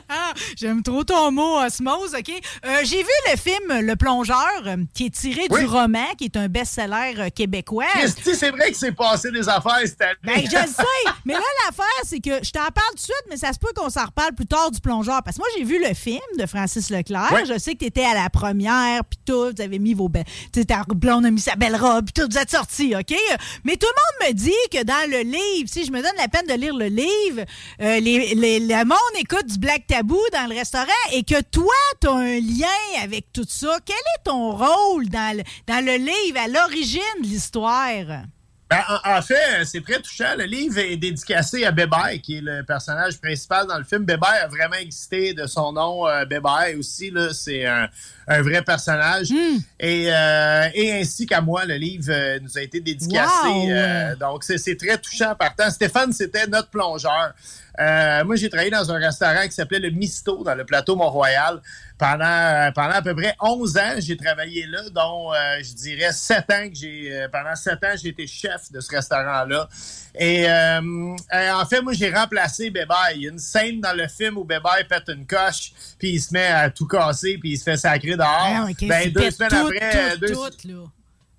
Ah, j'aime trop ton mot, osmose, OK? Euh, J'ai vu le film Le Plongeur, euh, qui est tiré Oui. du roman, qui est un best-seller euh, québécois. C'est vrai que c'est passé des affaires cette année. Ben, je le <laughs> sais. Mais là, l'affaire, c'est que je t'en parle tout de suite, mais ça se peut qu'on s'en reparle plus tard du plongeur. Parce que moi, j'ai vu le film de Francis Leclerc. Je sais que tu étais à la première, puis tout. Vous avez vos belles. Ta sa belle robe, tout. Vous êtes sortis, OK? Mais tout le monde me dit que dans le livre, si je me donne la peine de lire le livre, euh, les, les- le monde écoute du Black Tabou dans le restaurant et que toi, tu as un lien avec tout ça. Quel est ton rôle dans le, dans le livre, à l'origine de l'histoire? Ben, en, en fait, c'est très touchant. Le livre est dédicacé à Bébert, qui est le personnage principal dans le film. Bébert a vraiment existé de son nom. Euh, Bébert aussi, là, c'est un, un vrai personnage. Et, euh, et ainsi qu'à moi, le livre euh, nous a été dédicacé. Wow! Euh, donc, c'est c'est très touchant par temps. Stéphane, c'était notre plongeur. Euh, moi, j'ai travaillé dans un restaurant qui s'appelait le Misto, dans le plateau Mont-Royal. Pendant, pendant à peu près 11 ans, j'ai travaillé là, dont, euh, je dirais, 7 ans que j'ai... euh, pendant 7 ans, j'ai été chef de ce restaurant-là. Et euh, euh, en fait, moi, j'ai remplacé Bébert. Il y a une scène dans le film où Bébert pète une coche, puis il se met à tout casser, puis il se fait sacrer dehors. Ah, ok, ben, deux semaines tout, après... tout, deux- tout, là.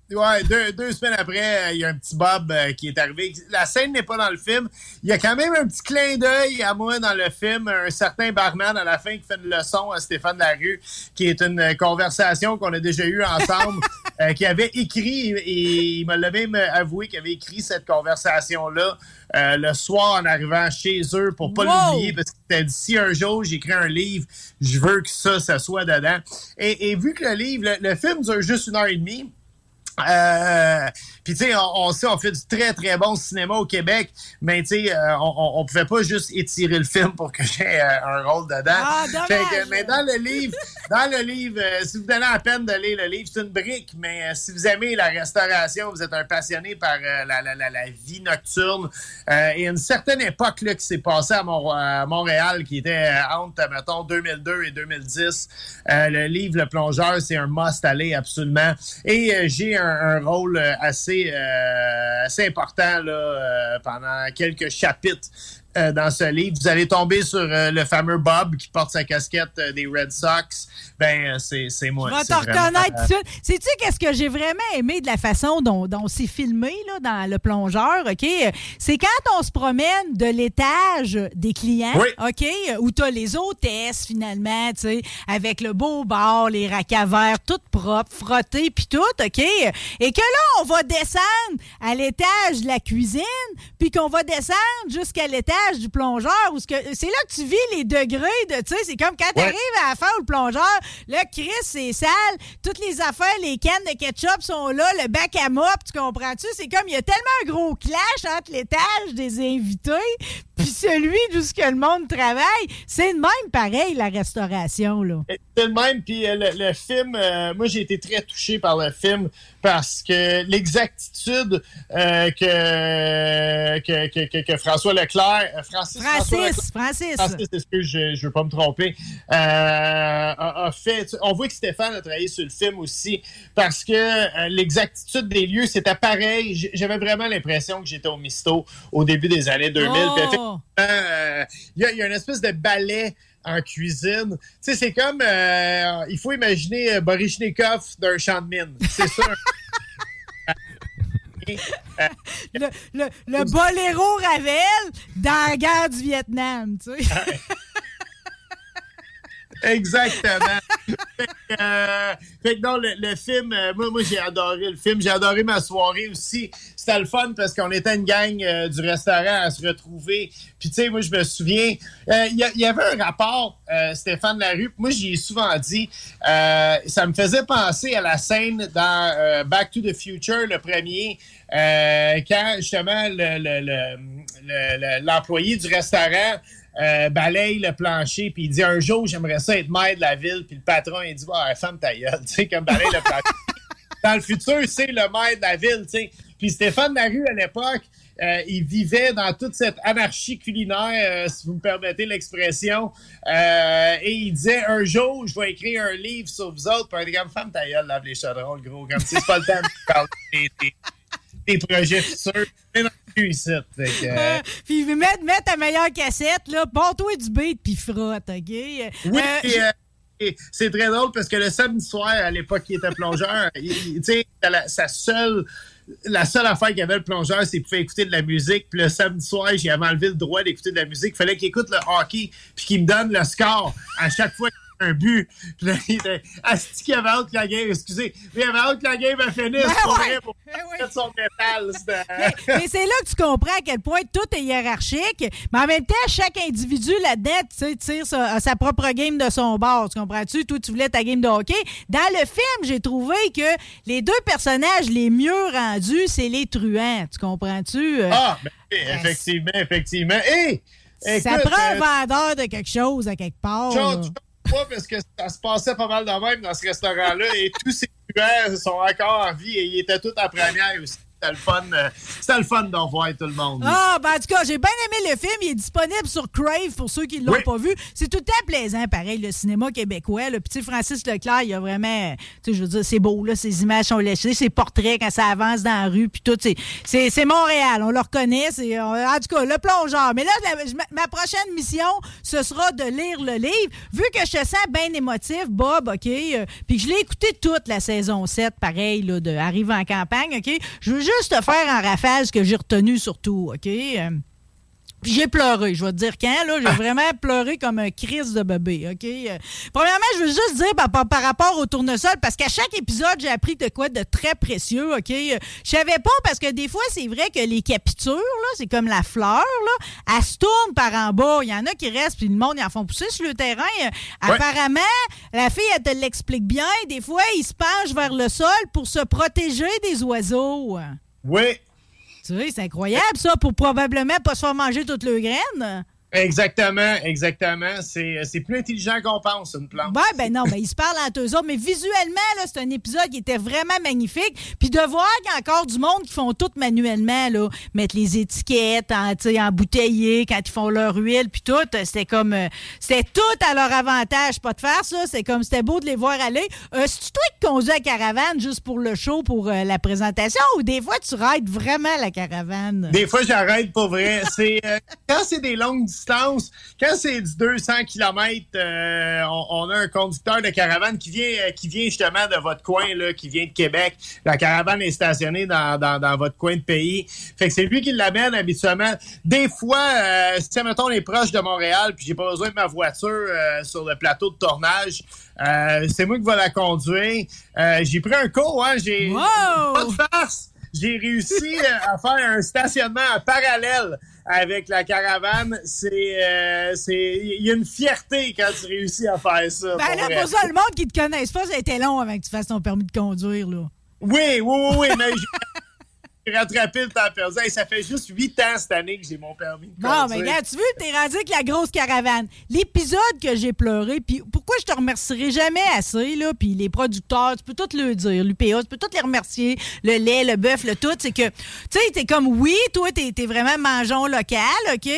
Ouais, deux, deux semaines après, euh, il y a un petit Bob euh, qui est arrivé. La scène n'est pas dans le film. Il y a quand même un petit clin d'œil à moi dans le film, un certain barman à la fin qui fait une leçon à Stéphane Larue, qui est une euh, conversation qu'on a déjà eue ensemble, <laughs> euh, qui avait écrit, et il me l'a même avoué qu'il avait écrit cette conversation-là euh, le soir en arrivant chez eux pour pas Wow! l'oublier parce qu'il t'a dit si un jour j'écris un livre, je veux que ça, ça soit dedans. Et, et vu que le livre, le, le film dure juste une heure et demie, euh, puis tu sais, on, on sait, on fait du très très bon cinéma au Québec, mais tu sais, euh, on, on, pouvait pas juste étirer le film pour que j'ai euh, un rôle dedans. Ah! Fait que, mais dans le livre, dans le livre, si vous donnez la peine de lire le livre, c'est une brique, mais si vous aimez la restauration, vous êtes un passionné par la, la, la, la vie nocturne, et une certaine époque là, qui s'est passée à, Mont- à Montréal, qui était entre, mettons, 2002 et 2010, euh, le livre Le Plongeur, c'est un must aller absolument. Et j'ai un, un rôle euh, assez, euh, assez important euh, pendant quelques chapitres dans ce livre. Vous allez tomber sur le fameux Bob qui porte sa casquette des Red Sox. Ben, euh, c'est c'est moi. Je vais te reconnaître tout de suite. Sais-tu qu'est-ce que j'ai vraiment aimé de la façon dont, dont c'est filmé là, dans le plongeur, OK? C'est quand on se promène de l'étage des clients, Oui. OK? Où tu as les hôtesses, finalement, tu sais, avec le beau bar, les racks à verre, tout propre, frotté, puis tout, OK? Et que là, on va descendre à l'étage de la cuisine, puis qu'on va descendre jusqu'à l'étage du plongeur, où ce que- c'est là que tu vis les degrés de, tu sais, c'est comme quand tu arrives à la fin où le plongeur, là, Chris, c'est sale, toutes les affaires, les cannes de ketchup sont là, le bac à mop, tu comprends-tu? C'est comme, il y a tellement un gros clash entre l'étage des invités, puis celui d'où ce que le monde travaille. C'est de même pareil, la restauration, là. C'est le même, puis euh, le, le film, euh, moi j'ai été très touché par le film parce que l'exactitude euh, que, que, que, que- François Leclerc, euh, Francis, François Leclerc- Francis, Francis. Francis, excuse, je je veux pas me tromper, euh, a, a fait. tu- On voit que Stéphane a travaillé sur le film aussi parce que euh, l'exactitude des lieux, c'était pareil. J'avais vraiment l'impression que j'étais au Misto au début des années 2000. Puis Oh! euh, il y, a- il y a une espèce de ballet en cuisine. Tu sais, c'est comme, euh, il faut imaginer euh, Baryshnikov d'un champ de mine. C'est ça. <laughs> Le, le, le boléro Ravel dans la guerre du Vietnam, tu sais. Exactement. fait, que, euh, fait que non, le, le film, euh, moi, moi j'ai adoré le film. J'ai adoré ma soirée aussi. C'était le fun parce qu'on était une gang euh, du restaurant à se retrouver. Puis tu sais, moi je me souviens, euh, il y, avait un rapport, euh, Stéphane Larue. Moi j'y ai souvent dit, euh, ça me faisait penser à la scène dans Back to the Future, le premier, quand justement le- le- le- l'employé du restaurant euh, balaye le plancher, puis il dit un jour, j'aimerais ça être maire de la ville, puis le patron, il dit, ah, femme ta gueule, <laughs> tu sais, comme balaye le plancher. Dans le futur, c'est le maire de la ville, tu sais. Puis Stéphane Larue, à l'époque, euh, il vivait dans toute cette anarchie culinaire, euh, si vous me permettez l'expression. Et il disait, un jour, je vais écrire un livre sur vous autres, puis comme, femme ta gueule, lave les chaudrons, le gros, comme si c'est pas le temps de parler des, projets futurs. Ici. Fait que, euh, Euh, puis mets, mets ta meilleure cassette, là, porte-toi du beat, puis frotte, OK? Oui, Euh, et c'est très drôle parce que le samedi soir, à l'époque, il était plongeur. Tu sais, la- sa seule. La seule affaire qu'il avait le plongeur, c'est qu'il pouvait écouter de la musique. Puis le samedi soir, j'ai enlevé le droit d'écouter de la musique. Il fallait qu'il écoute le hockey, puis qu'il me donne le score à chaque fois un but. Puis là, il était Asti qu'il avait hâte que la game, excusez, mais il avait hâte que la game elle finisse Ben pour, ouais, pour ben mettre son métal. Mais, mais c'est là que tu comprends à quel point tout est hiérarchique. Mais en même temps, chaque individu là-dedans, tu sais, tire sa, sa propre game de son bord. Tu comprends-tu? Toi, tu voulais ta game de hockey. Dans le film, j'ai trouvé que les deux personnages les mieux rendus, c'est les truands. Tu comprends-tu? Euh, Ah, ben, oui, effectivement, effectivement. Hé! ça prend un euh, vendeur de quelque chose à quelque part. Pas parce que ça se passait pas mal de même dans ce restaurant-là et tous ces tueurs sont encore en vie et ils étaient tous en première aussi. C'était le fun, euh, fun de revoir tout le monde. Ah, ben en tout cas, j'ai bien aimé le film. Il est disponible sur Crave pour ceux qui ne l'ont Oui. pas vu. C'est tout temps plaisant, pareil, le cinéma québécois. Le petit Francis Leclerc, il y a vraiment. Tu sais, je veux dire, c'est beau, là. Ses images sont léchées, ses portraits quand ça avance dans la rue, puis tout. c'est- Montréal, on le reconnaît. c'est- euh, En tout cas, le plongeur. Mais là, la- ma, ma prochaine mission, ce sera de lire le livre. Vu que je te sens bien émotif, Bob, OK, euh, puis que je l'ai écouté toute la saison 7, pareil, là, de Arrive en campagne, OK, je veux juste te faire en rafale ce que j'ai retenu surtout, OK? Euh, puis j'ai pleuré, je vais te dire quand, là, j'ai vraiment pleuré comme un crise de bébé, OK? Euh, premièrement, je veux juste dire par, par- par rapport au tournesol, parce qu'à chaque épisode, j'ai appris de quoi de très précieux, OK? Euh, Je savais pas, parce que des fois, c'est vrai que les capitures, là, c'est comme la fleur, là, elle se tourne par en bas. Il y en a qui restent, puis le monde, ils en font pousser sur le terrain. Euh, Ouais. Apparemment, la fille, elle te l'explique bien. Des fois, ils se penchent vers le sol pour se protéger des oiseaux. Oui, Tu sais, c'est incroyable, ça, pour probablement pas se faire manger toutes leurs graines. Exactement, exactement. C'est c'est plus intelligent qu'on pense, une plante. Ouais, ben non, ben ils se parlent entre eux autres. Mais visuellement, là, c'est un épisode qui était vraiment magnifique. Puis de voir qu'il y a encore du monde qui font tout manuellement, là, mettre les étiquettes, en, sais, embouteiller quand ils font leur huile, puis tout, euh, c'était comme, euh, c'était tout à leur avantage, pas de faire ça. C'est comme, c'était beau de les voir aller. Euh, C'est-tu toi qui conduis la caravane juste pour le show, pour euh, la présentation, ou des fois tu rides vraiment la caravane? Des fois, j'arrête pour vrai. C'est euh, quand c'est des longues quand c'est du 200 km, on, on a un conducteur de caravane qui vient, euh, qui vient justement de votre coin, là, qui vient de Québec. La caravane est stationnée dans, dans, dans votre coin de pays. Fait que c'est lui qui l'amène habituellement. Des fois, euh, si mettons on est proche de Montréal, puis j'ai pas besoin de ma voiture euh, sur le plateau de tournage. euh, c'est moi qui vais la conduire. Euh, j'ai pris un cours, hein, j'ai Wow! pas de farce. J'ai réussi euh, à faire un stationnement en parallèle avec la caravane. C'est, euh, c'est, il y a une fierté quand tu réussis à faire ça. Ben pour là, vrai. pour ça, le monde qui te connaisse pas, ça a été long avant que tu fasses ton permis de conduire, là. Oui, oui, oui, oui, mais <laughs> rattrapé le temps perdu. Hey, ça fait juste huit ans cette année que j'ai mon permis. de Bon, conduire. mais regarde, tu veux, t'es rendu avec la grosse caravane. L'épisode que j'ai pleuré, puis pourquoi je te remercierai jamais assez, là, puis les producteurs, tu peux tout le dire, l'UPA, tu peux tout les remercier, le lait, le bœuf, le tout, c'est que, tu sais, t'es comme, oui, toi, t'es es vraiment mangeon local, OK,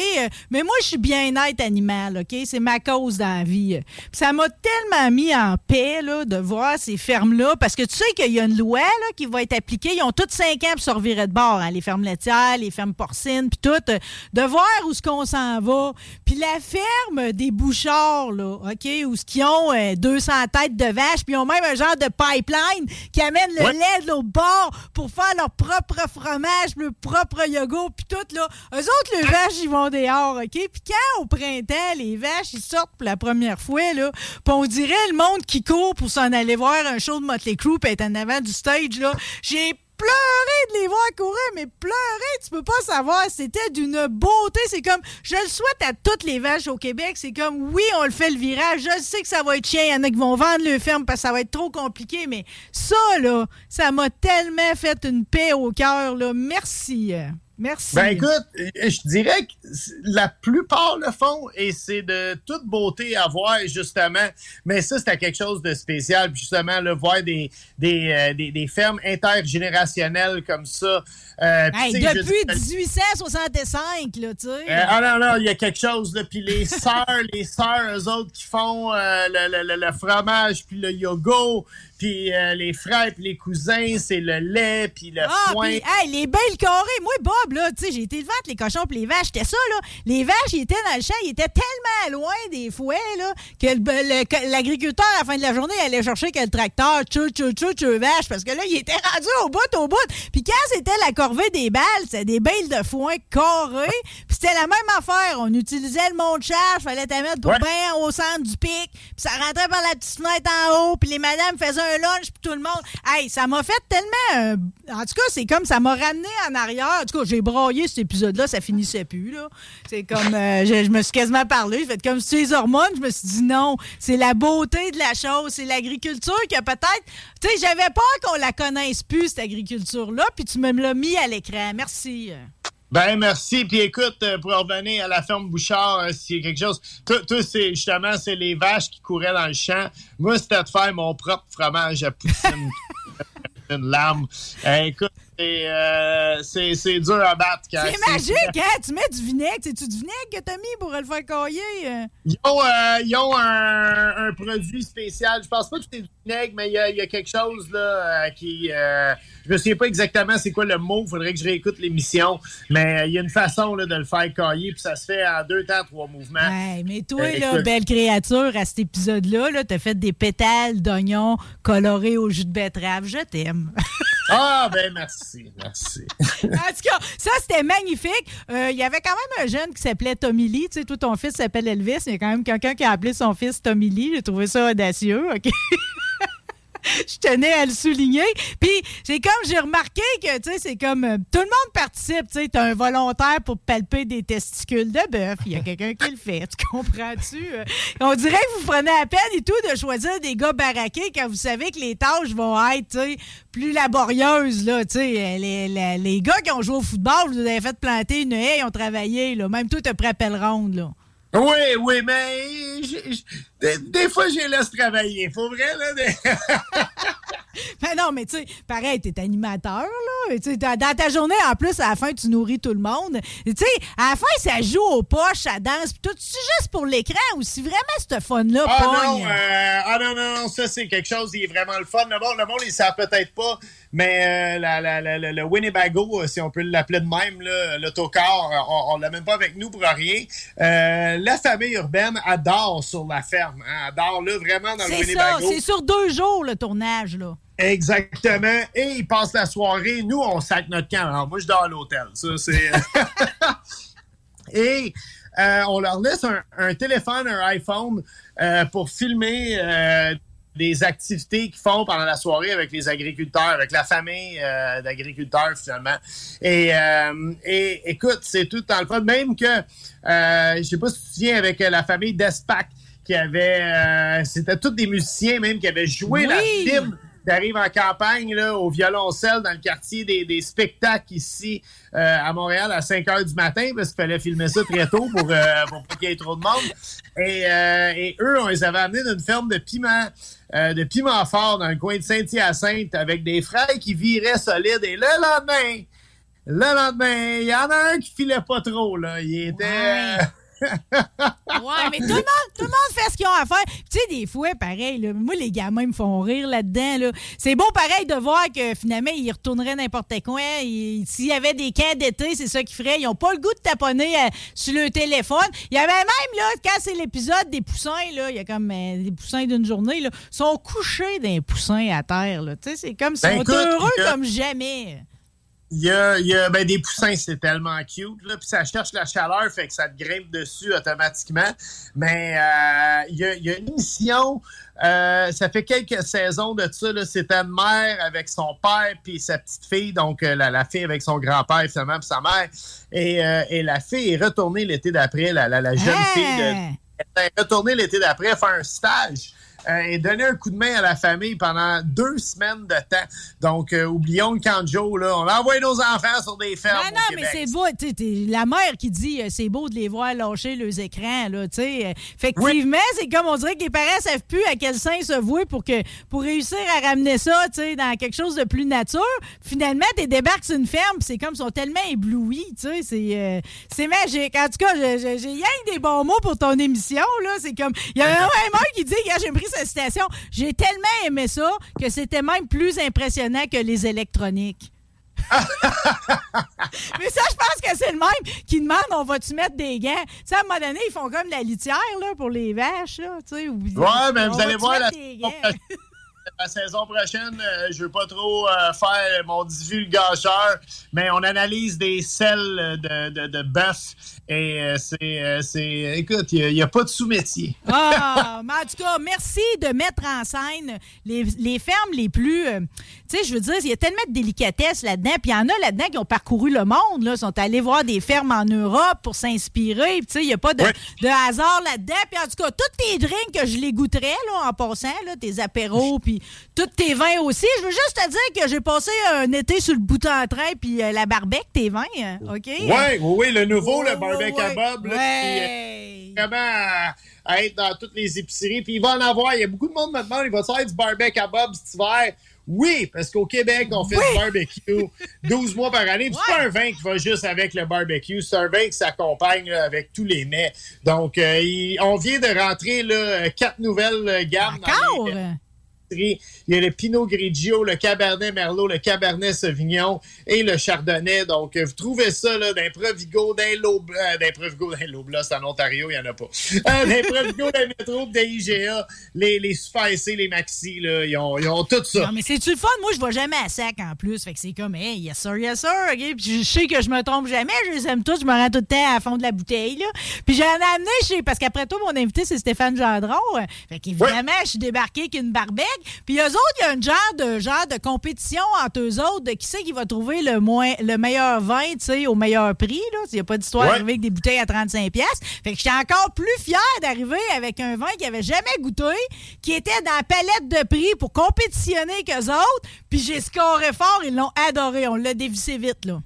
mais moi, je suis bien-être animal, OK, c'est ma cause dans la vie. Puis ça m'a tellement mis en paix, là, de voir ces fermes-là, parce que tu sais qu'il y a une loi, là, qui va être appliquée, ils ont toutes cinq ans pour se de bord, hein, les fermes laitières, les fermes porcines, puis tout, euh, de voir où ce qu'on s'en va. Puis la ferme des bouchards, là, OK, où ce qu'ils ont euh, 200 têtes de vaches, puis ils ont même un genre de pipeline qui amène le Ouais. lait de l'autre bord pour faire leur propre fromage, leur propre yogourt, puis tout, là. Eux autres, les vaches, ils vont dehors, OK? Puis quand, au printemps, les vaches, ils sortent pour la première fois, là, puis on dirait le monde qui court pour s'en aller voir un show de Motley Crue, puis être en avant du stage, là. J'ai pleuré de les voir courir, mais pleurer, tu peux pas savoir. C'était d'une beauté. C'est comme, je le souhaite à toutes les vaches au Québec. C'est comme, oui, on le fait le virage. Je sais que ça va être chiant. Il y en a qui vont vendre le ferme parce que ça va être trop compliqué. Mais ça, là, ça m'a tellement fait une paix au cœur. Merci. Merci. Ben écoute, je dirais que la plupart le font et c'est de toute beauté à voir, justement. Mais ça, c'était quelque chose de spécial. Justement, le voir des, des, euh, des, des fermes intergénérationnelles comme ça. Euh, Hey, je depuis dis- 1865, là, tu sais. Euh, ah non, non, il y a quelque chose. Là. Puis les sœurs, <laughs> les sœurs, eux autres, qui font le, le- le- le fromage, puis le yogourt, puis euh, les frères, puis les cousins, c'est le lait, puis le Ah, foin. hey, les belles carrés. Moi, Bob, là, tu sais, j'ai été le ventre, les cochons puis les vaches. C'était ça, là. Les vaches, ils étaient dans le champ, ils étaient tellement loin des fouets, là, que l'agriculteur, à la fin de la journée, allait chercher que le tracteur, tchou, tchou, tchou, tchou, vache, parce que là, il était rendu au bout, au bout. Puis quand c'était la corvée des balles, c'était des bales de foin carrées. Puis c'était la même affaire. On utilisait le monte charge, fallait te mettre pour Ouais. bien au centre du pic. Puis ça rentrait par la petite fenêtre en haut. Puis les madames faisaient un lunch, puis tout le monde. Hey, ça m'a fait tellement. en tout cas, c'est comme ça m'a ramené en arrière. En tout cas, j'ai braillé cet épisode-là, ça finissait plus. là. C'est comme. euh, je, me suis quasiment parlé. J'ai comme sur les hormones. Je me suis dit non, c'est la beauté de la chose. C'est l'agriculture que peut-être. Tu sais, j'avais peur qu'on la connaisse plus, cette agriculture-là. Puis tu me l'as mis à l'écran. Merci. Ben merci. Puis écoute, euh, pour revenir à la ferme Bouchard, euh, s'il y a quelque chose, toi, toi, c'est justement c'est les vaches qui couraient dans le champ. Moi, c'était de faire mon propre fromage à poutine. <laughs> une lame. Euh, écoute, c'est euh, c'est- dur à battre. quand C'est magique, hein? Tu mets du vinaigre. C'est-tu du vinaigre que t'as mis pour le faire cailler? euh? Ils ont, euh, ils ont un, un produit spécial. Je pense pas que c'est du vinaigre, mais il y y a quelque chose là euh, qui. Je me souviens pas exactement c'est quoi le mot. Il faudrait que je réécoute l'émission. Mais euh, il y a une façon là, de le faire cailler, puis ça se fait en deux temps, trois mouvements. Ouais, mais toi, Euh, là, belle créature, à cet épisode-là, -là, t'as fait des pétales d'oignons colorés au jus de betterave. Je t'aime. <laughs> Ah, ben merci, merci. <laughs> en tout cas, ça, c'était magnifique. Euh, Il y avait quand même un jeune qui s'appelait Tommy Lee. Tu sais, toi, ton fils s'appelle Elvis. Il y a quand même quelqu'un qui a appelé son fils Tommy Lee. J'ai trouvé ça audacieux. OK? <laughs> <laughs> Je tenais à le souligner. Puis, c'est comme j'ai remarqué que, tu sais, c'est comme euh, tout le monde participe. Tu sais, un volontaire pour palper des testicules de bœuf. Il y a quelqu'un qui le fait. Tu comprends-tu? Euh, On dirait que vous prenez la peine et tout de choisir des gars baraqués quand vous savez que les tâches vont être, plus laborieuses, là. Tu sais, Euh, les, les- les gars qui ont joué au football, vous avez fait planter une haie, ils ont travaillé, là. Même t'as pris appel ronde, là. Oui, oui, mais j'ai- j'ai- des, des fois, je les laisse travailler. Faut vrai, là. des- Mais <laughs> non, mais tu sais, pareil, t'es animateur, là. Dans ta journée, en plus, à la fin, tu nourris tout le monde. Tu sais, à la fin, ça joue aux poches, ça danse, pis tout. C'est juste pour l'écran ou si vraiment ce fun-là Ah non, euh, ah non, non, non, ça c'est quelque chose qui est vraiment le fun. Le monde, le monde il ne savent peut-être pas, mais euh, la- la- le Winnebago, euh, si on peut l'appeler de même, l'autocar, on ne l'a même pas avec nous pour rien. Euh, la famille urbaine adore sur la ferme, hein, adore là vraiment dans le C'est ça, c'est sur deux jours, le tournage, là. Exactement. Et ils passent la soirée. Nous, on sac notre camp. Alors, moi, je dors à l'hôtel. Ça, c'est. <laughs> Et euh, on leur laisse un, un téléphone, un iPhone euh, pour filmer euh, des activités qu'ils font pendant la soirée avec les agriculteurs, avec la famille euh, d'agriculteurs finalement. Et, euh, et écoute, c'est tout dans le fun. Même que, euh, je sais pas si tu te souviens, avec euh, la famille d'Espac, qui euh, c'était tous des musiciens même qui avaient joué la film d'arrive en campagne là, au violoncelle dans le quartier des, des spectacles ici euh, à Montréal à 5 heures du matin parce qu'il fallait filmer ça très tôt pour, euh, pour pas qu'il y ait trop de monde. Et, euh, et eux, on les avait amenés d'une ferme de piment, de piment fort dans le coin de Saint-Hyacinthe avec des fraises qui viraient solides. Et le lendemain, le lendemain, il y en a un qui filait pas trop. Là. Il était... Ouais, mais tout le monde, tout le monde fait ce qu'ils ont à faire. Tu sais, des fois, pareil, là, moi, les gamins me font rire là-dedans. Là. C'est beau, pareil, de voir que finalement, ils retourneraient n'importe quoi. S'il y avait des camps d'été, c'est ça qu'ils feraient. Ils n'ont pas le goût de taponner euh, sur le téléphone. Il y avait même, là, quand c'est l'épisode des poussins, là, il y a comme euh, des poussins d'une journée, là, sont couchés d'un poussin à terre. Là. Tu sais, c'est comme, ils Ben, sont écoute, heureux a- comme jamais. Il y a, il y a ben, des poussins, c'est tellement cute. Là, puis ça cherche la chaleur, fait que ça te grimpe dessus automatiquement. Mais euh, il, y a, il y a une émission, euh, ça fait quelques saisons de ça. là, C'était une mère avec son père puis sa petite fille, donc euh, la, la fille avec son grand-père finalement puis sa mère. Et, euh, et la fille est retournée l'été d'après, la, la, la jeune Hein? fille de, elle est retournée l'été d'après faire un stage euh, et donner un coup de main à la famille pendant deux semaines de temps. Donc, euh, oublions le canjo, là. On a envoyé nos enfants sur des fermes. Non, au non, mais c'est beau. tu sais, t'es- la mère qui dit euh, c'est beau de les voir lâcher leurs écrans, là, tu sais. Effectivement, c'est comme on dirait que les parents savent plus à quel sein se vouer pour, que, pour réussir à ramener ça, tu sais, dans quelque chose de plus nature. Finalement, tu débarques sur une ferme, c'est comme ils sont tellement éblouis, tu sais. C'est c'est magique. En tout cas, j'ai rien que des bons mots pour ton émission, là. C'est comme. Il y a un <laughs> un qui dit, j'ai pris cette citation. J'ai tellement aimé ça que c'était même plus impressionnant que les électroniques. <laughs> Mais ça, je pense que c'est le même qui demande on va-tu mettre des gants? Tu sais, à un moment donné, ils font comme la litière là, pour les vaches. Là, tu sais, ou- Ouais, mais vous allez voir la? La saison prochaine, euh, je veux pas trop euh, faire mon divulgacheur, mais on analyse des selles de, de, de bœuf et euh, c'est, euh, c'est. Écoute, il n'y a, pas de sous-métier. Ah, mais en tout cas, merci de mettre en scène les, les fermes les plus. euh, tu sais, je veux dire, il y a tellement de délicatesse là-dedans. Puis il y en a là-dedans qui ont parcouru le monde, là, sont allés voir des fermes en Europe pour s'inspirer. Puis tu sais, il n'y a pas de, de hasard là-dedans. Puis en tout cas, tous tes drinks que je les goûterais, là, en passant, là, tes apéros, puis tous tes vins aussi. Je veux juste te dire que j'ai passé un été sur le bouton en train, puis euh, la barbecue, tes vins, hein, OK? Oui, oui, oui, le nouveau, le Ouais, barbecue ouais, à Bob, là, ouais. qui est vraiment à, à être dans toutes les épiceries. Puis il va en avoir. Il y a beaucoup de monde maintenant. Il va faire du barbecue à Bob cet hiver? Oui, parce qu'au Québec, on fait du barbecue <laughs> 12 mois par année. puis C'est pas un vin qui va juste avec le barbecue, c'est un vin qui s'accompagne avec tous les mets. Donc, euh, il- on vient de rentrer là, quatre nouvelles euh, gammes. dans Encore? les- il y a le Pinot Grigio, le Cabernet Merlot, le Cabernet Sauvignon et le Chardonnay. Donc, euh, vous trouvez ça là, d'un Provigo, d'un euh, d'un Provigo, d'un Lobla, c'est en Ontario, il n'y en a pas. Euh, d'un Provigo, d'un Métro, d'un IGA, les, les Super les Maxi, là, ils, ont, ils ont tout ça. Non, mais c'est-tu le fun? Moi, je vais jamais à sac en plus. Fait que c'est comme, hey, yes sir, yes sir. Puis je sais que je me trompe jamais. Je les aime tous. Je me rends tout le temps à fond de la bouteille, là. Puis j'en ai amené chez. Parce qu'après tout, mon invité, c'est Stéphane Gendron. Fait qu'évidemment, je suis débarqué avec une barbecue. Puis eux autres, il y a un genre de, genre de compétition entre eux autres de qui c'est qui va trouver le, moins, le meilleur vin, tu sais, au meilleur prix. Il n'y a pas d'histoire Ouais. d'arriver avec des bouteilles à 35$. piastres. Fait que j'étais encore plus fière d'arriver avec un vin qui avait jamais goûté, qui était dans la palette de prix pour compétitionner avec eux autres. Puis j'ai scoré fort, ils l'ont adoré. On l'a dévissé vite, là.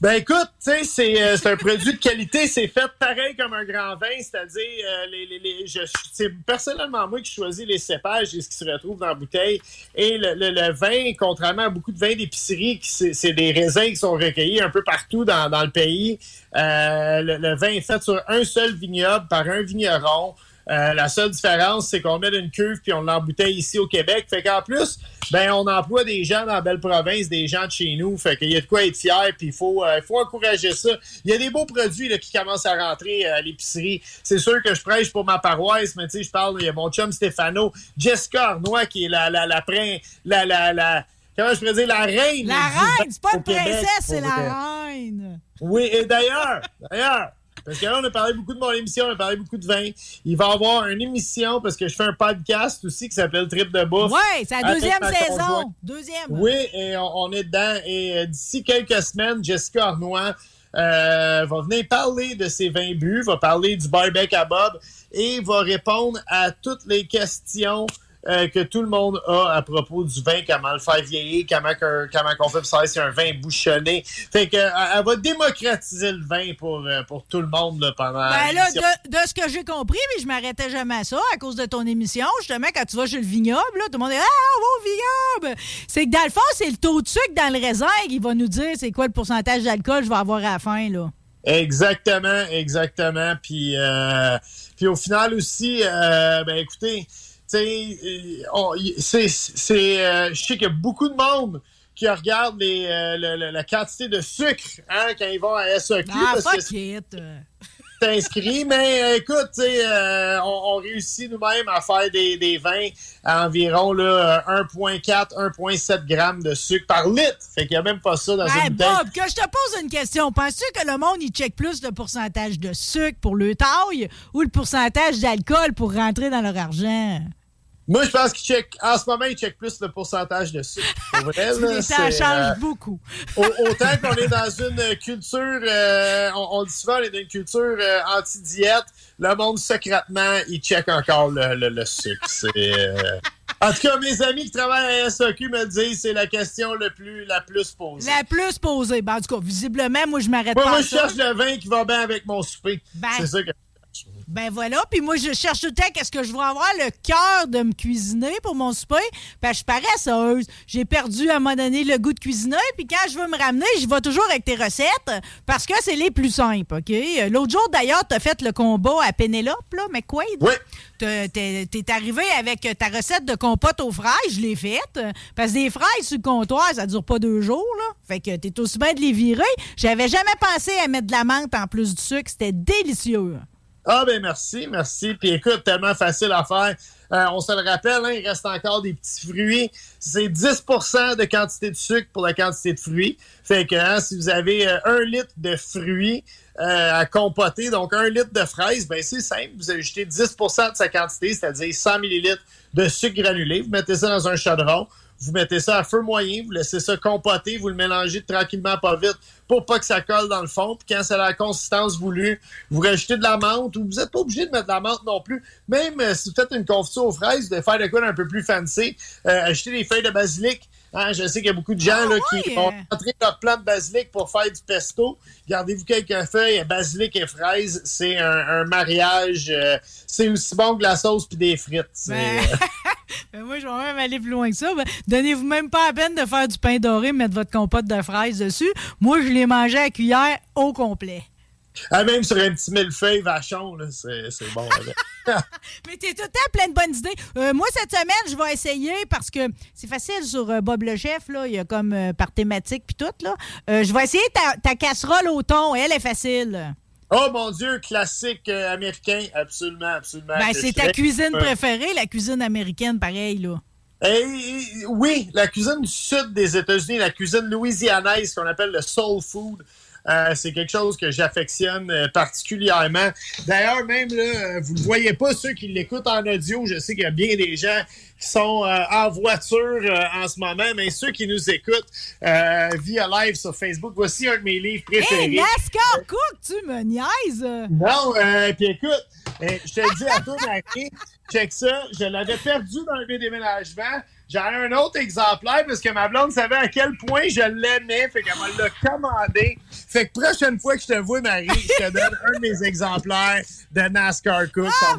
Ben écoute, c'est euh, un produit de qualité, c'est fait pareil comme un grand vin, c'est-à-dire, euh, les, les, les- je- c'est personnellement moi qui choisis les cépages et ce qui se retrouve dans la bouteille. Et le, le- vin, contrairement à beaucoup de vins d'épicerie, c'est des raisins qui sont recueillis un peu partout dans, dans le pays, euh, le vin est fait sur un seul vignoble par un vigneron. Euh, la seule différence, c'est qu'on met une cuve puis on l'embouteille ici au Québec. Fait qu'en plus, ben on emploie des gens dans la belle province, des gens de chez nous. Fait qu'il y a de quoi être fier puis il faut, euh, faut encourager ça. Il y a des beaux produits là, qui commencent à rentrer à l'épicerie. C'est sûr que je prêche pour ma paroisse, mais tu sais, je parle, il y a mon chum Stéphano, Jessica Arnois qui est la, la, la, prin- la, la, la, comment je pourrais dire, la reine. La reine, c'est pas une princesse, c'est la reine. Oui, et d'ailleurs, d'ailleurs, parce que là, on a parlé beaucoup de mon émission, on a parlé beaucoup de vin. Il va y avoir une émission, parce que je fais un podcast aussi qui s'appelle Trip de bouffe. Ouais, c'est la deuxième saison. conjointe. Deuxième. Oui, et on, on est dedans. Et euh, d'ici quelques semaines, Jessica Arnois euh, va venir parler de ses vins bu, va parler du barbecue à Bob et va répondre à toutes les questions euh, que tout le monde a à propos du vin, comment le faire vieillir, comment, que- comment on fait pour savoir si un vin bouchonné. Fait que, euh, elle va démocratiser le vin pour, euh, pour tout le monde là, pendant Ben là, de, de ce que j'ai compris, mais je m'arrêtais jamais à ça à cause de ton émission. Justement, quand tu vas chez le vignoble, là, tout le monde est Ah, on va au vignoble! C'est que dans le fond, c'est le taux de sucre dans le raisin qui va nous dire c'est quoi le pourcentage d'alcool que je vais avoir à la fin, là. Exactement, exactement. Puis, euh, puis au final aussi, euh, ben écoutez, on- y- c'est, c'est, euh, je sais qu'il y a beaucoup de monde qui regarde les, euh, le- le- la quantité de sucre hein, quand ils vont à SEQ. Ah, parce que inscrit, mais euh, écoute, tu sais, euh, on, on réussit nous-mêmes à faire des, des vins à environ là, euh, 1,4, 1,7 grammes de sucre par litre. Fait qu'il n'y a même pas ça dans une bouteille. Bob, que je te pose une question. Penses-tu que le monde, il check plus le pourcentage de sucre pour le taille ou le pourcentage d'alcool pour rentrer dans leur argent? Moi, je pense qu'il check. En ce moment, il check plus le pourcentage de sucre. Pour vrai, <laughs> Les là, temps c'est, changent euh, beaucoup. au- autant qu'on est dans une culture, euh, on, on dit souvent, on est dans une culture euh, anti-diète. Le monde, secrètement, il check encore le, le- le sucre. En tout cas, mes amis qui travaillent à SAQ me disent c'est la question le plus, la plus posée. La plus posée. Ben, en tout cas, visiblement, moi, je m'arrête pas moi, je ça. cherche le vin qui va bien avec mon souper. Ben. C'est ça que. Ben voilà, puis moi je cherche tout le temps qu'est-ce que je vais avoir le cœur de me cuisiner pour mon souper. Ben je suis paresseuse. J'ai perdu à un moment donné le goût de cuisiner, puis quand je veux me ramener, je vais toujours avec tes recettes parce que c'est les plus simples, OK? L'autre jour d'ailleurs, t'as fait le combat à Pénélope, là, McQuaid. Oui. T'es t'es arrivé avec ta recette de compote aux fraises, je l'ai faite. Parce que des fraises sur le comptoir, ça dure pas deux jours, là. Fait que t'es aussi bien de les virer. J'avais jamais pensé à mettre de la menthe en plus du sucre. C'était délicieux. Ah ben merci, merci. Puis écoute, tellement facile à faire. Euh, on se le rappelle, hein, il reste encore des petits fruits. C'est 10% de quantité de sucre pour la quantité de fruits. Fait que hein, si vous avez euh, un litre de fruits euh, à compoter, donc un litre de fraises, ben c'est simple. Vous ajoutez 10% de sa quantité, c'est-à-dire 100 millilitres de sucre granulé. Vous mettez ça dans un chaudron. Vous mettez ça à feu moyen, vous laissez ça compoter, vous le mélangez tranquillement, pas vite, pour pas que ça colle dans le fond. Puis quand c'est la consistance voulue, vous rajoutez de la menthe ou vous n'êtes pas obligé de mettre de la menthe non plus. Même euh, si vous faites une confiture aux fraises, de faire de quoi d'un peu plus fancy, euh, acheter des feuilles de basilic. Hein, je sais qu'il y a beaucoup de gens là, qui vont rentrer leur plant de basilic pour faire du pesto. Gardez-vous quelques feuilles, basilic et fraises, c'est un, un mariage. euh, c'est aussi bon que la sauce puis des frites. C'est, <laughs> <laughs> Ben, moi, je vais même aller plus loin que ça. Ben, Donnez-vous même pas la peine de faire du pain doré, mettre votre compote de fraises dessus. Moi, je l'ai mangé à cuillère au complet. Ah, même sur un petit millefeuille vachon, là, c'est c'est bon. <laughs> Mais t'es tout le temps plein de bonnes idées. Euh, moi, cette semaine, je vais essayer parce que c'est facile sur euh, Bob le Chef. Là. Il y a comme euh, par thématique puis tout. Là. Je vais essayer ta, ta casserole au thon. Elle est facile. Oh mon Dieu, classique euh, américain, absolument, absolument. Ben, c'est ta cuisine préférée, la cuisine américaine, pareil. là. Eh, oui, la cuisine du sud des États-Unis, la cuisine louisianaise qu'on appelle le soul food, euh, c'est quelque chose que j'affectionne euh, particulièrement. D'ailleurs, même là, euh, vous ne voyez pas ceux qui l'écoutent en audio. Je sais qu'il y a bien des gens qui sont euh, en voiture euh, en ce moment, mais ceux qui nous écoutent euh, via live sur Facebook, voici un de mes livres préférés. Hey, NASCAR Cook, tu me niaises? Non, puis écoute, je te le dis à toi, Marie, check ça, je l'avais perdu dans le déménagement. J'en ai un autre exemplaire parce que ma blonde savait à quel point je l'aimais, fait qu'elle me l'a commandé. Fait que prochaine fois que je te vois, Marie, je te donne un de mes exemplaires de NASCAR Cook. Ah,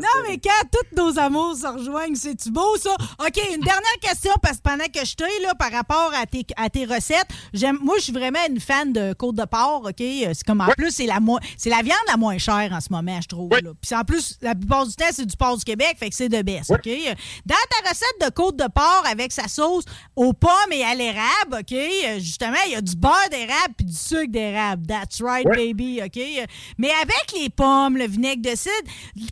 Non, mais quand tous nos amours se rejoignent, c'est-tu beau, ça? OK, une dernière question, parce que pendant que je t'ai, là, par rapport à tes, à tes recettes, j'aime, moi, je suis vraiment une fan de côte de porc, OK? Euh, C'est comme, en plus, c'est la, mo- c'est la viande la moins chère en ce moment, je trouve. là. Puis en plus, la plupart du temps, c'est du porc du Québec, fait que c'est de baisse, OK? Dans ta recette de côte de porc avec sa sauce aux pommes et à l'érable, OK? euh, Justement, il y a du beurre d'érable puis du sucre d'érable. That's right, baby, OK? Euh, Mais avec les pommes, le vinaigre de cidre,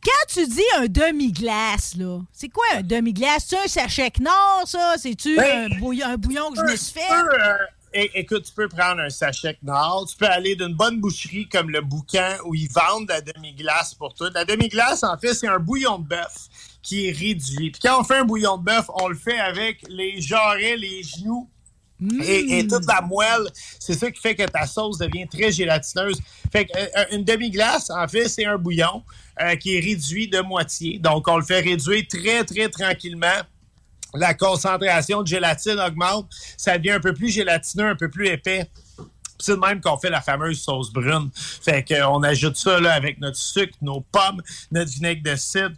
quand tu dis un demi-glace, là, c'est quoi un demi-glace? C'est un sachet Knorr, ça? C'est-tu Ben, un, bouillon, un bouillon que je me suis fait? euh, é- écoute, tu peux prendre un sachet Knorr, tu peux aller d'une bonne boucherie comme le Boucan où ils vendent la demi-glace pour tout. La demi-glace, en fait, c'est un bouillon de bœuf qui est réduit. Puis quand on fait un bouillon de bœuf, on le fait avec les jarrets, les genoux et, et toute la moelle. C'est ça qui fait que ta sauce devient très gélatineuse. Fait que, euh, une demi-glace, en fait, c'est un bouillon euh, qui est réduit de moitié. Donc, on le fait réduire très, très tranquillement la concentration de gélatine augmente, ça devient un peu plus gélatineux, un peu plus épais. C'est de même qu'on fait la fameuse sauce brune. Fait qu'on ajoute ça là, avec notre sucre, nos pommes, notre vinaigre de cidre.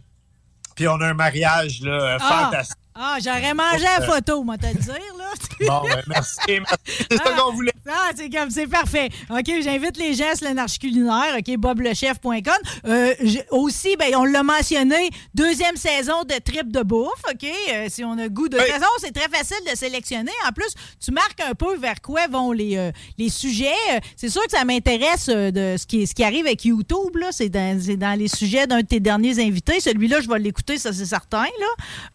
Puis on a un mariage là, euh, Ah! fantastique. Ah, j'aurais mangé la photo, moi, te le dire, là. <laughs> Bon, ben, merci. merci. C'est ça qu'on voulait. Ah, c'est comme, c'est parfait. OK, j'invite les gens sur l'anarchie culinaire, OK, boblechef.com. Euh, aussi, ben, on l'a mentionné, deuxième saison de Trip de bouffe, OK? Euh, si on a goût de... Toute façon, c'est très facile de sélectionner. En plus, tu marques un peu vers quoi vont les, euh, les sujets. C'est sûr que ça m'intéresse de ce qui, ce qui arrive avec YouTube, là. C'est dans, dans les sujets d'un de tes derniers invités. Celui-là, je vais l'écouter, ça, c'est certain,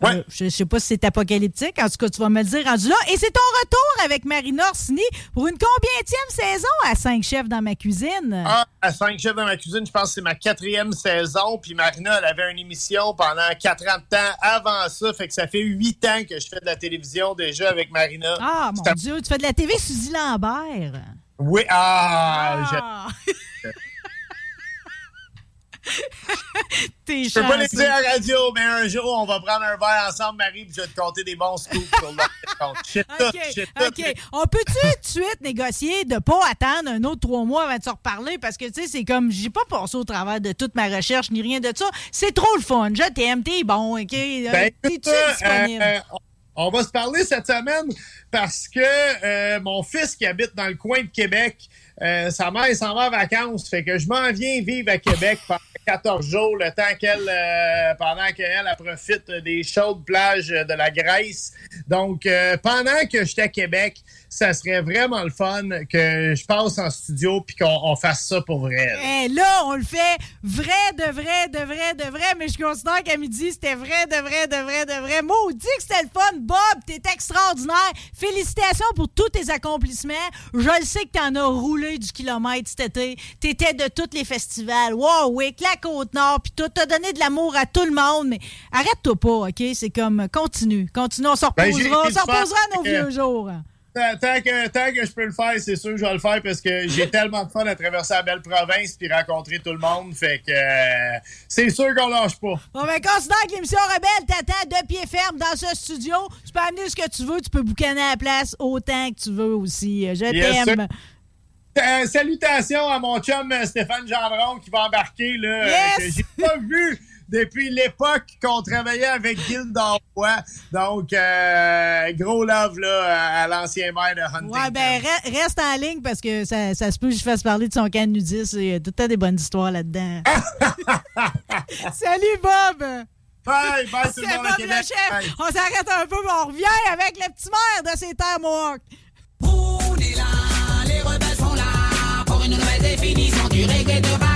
là. Je, je sais pas si c'est apocalyptique. En tout cas, tu vas me le dire rendu là. Et c'est ton retour avec Marina Orsini pour une combienième saison à 5 chefs dans ma cuisine? Ah, à 5 chefs dans ma cuisine, je pense que c'est ma quatrième saison. Puis Marina, elle avait une émission pendant 4 ans de temps avant ça. Fait que ça fait 8 ans que je fais de la télévision déjà avec Marina. Ah, mon Dieu, tu fais de la TV Suzy Lambert. Oui, ah, Ah. <laughs> <laughs> T'es Je peux pas les dire à la radio, mais un jour, on va prendre un verre ensemble, Marie, puis je vais te compter des bons scoops sur le tout, OK, tout. OK. On peut-tu tout de suite négocier de pas attendre un autre trois mois avant de se reparler? Parce que, tu sais, c'est comme, j'ai pas passé au travers de toute ma recherche ni rien de ça. C'est trop le fun. Je t'aime, t'es bon, OK? Euh, Ben, T'es-tu écoute, euh, disponible? euh, on- on va se parler cette semaine parce que euh, mon fils qui habite dans le coin de Québec, euh, sa mère s'en va en vacances. Fait que je m'en viens vivre à Québec pendant 14 jours, le temps qu'elle, euh, pendant qu'elle elle profite des chaudes plages de la Grèce. Donc, euh, pendant que j'étais à Québec, ça serait vraiment le fun que je passe en studio puis qu'on on fasse ça pour vrai. là. Eh, là, on le fait vrai, de vrai, de vrai, de vrai, mais je considère qu'à midi, c'était vrai, de vrai, de vrai, de vrai. Maudit que c'était le fun. Bob, t'es extraordinaire. Félicitations pour tous tes accomplissements. Je le sais que t'en as roulé du kilomètre cet été. T'étais de tous les festivals. Warwick, la Côte-Nord, puis tout. T'as donné de l'amour à tout le monde, mais arrête-toi pas, OK? C'est comme, continue. Continue, on se Ben, reposera, on se reposera à nos vieux jours. Tant, que, tant que je peux le faire, c'est sûr que je vais le faire parce que j'ai <laughs> tellement de fun à traverser la belle province puis rencontrer tout le monde. Fait que euh, c'est sûr qu'on lâche pas. Bon, ben, considère que l'émission Rebelle t'attend de pied ferme dans ce studio. Tu peux amener ce que tu veux, tu peux boucaner à la place autant que tu veux aussi. Je Yes, t'aime. Euh, salutations à mon chum euh, Stéphane Gendron qui va embarquer là, Yes! que j'ai pas vu depuis l'époque qu'on travaillait avec Roy. Donc, euh, gros love là, à l'ancien maire de Huntington. Ouais, ben re- reste en ligne parce que ça, ça se peut que je fasse parler de son de nudiste. Il y a tout le temps des bonnes histoires là-dedans. <laughs> Salut Bob! Bye, bye tout C'est le monde Bob le chef! Bye. On s'arrête un peu, mais on revient avec le petit maire de ces terres Mohawk. On est là, les rebelles sont là pour une nouvelle définition du reggae de bagarre.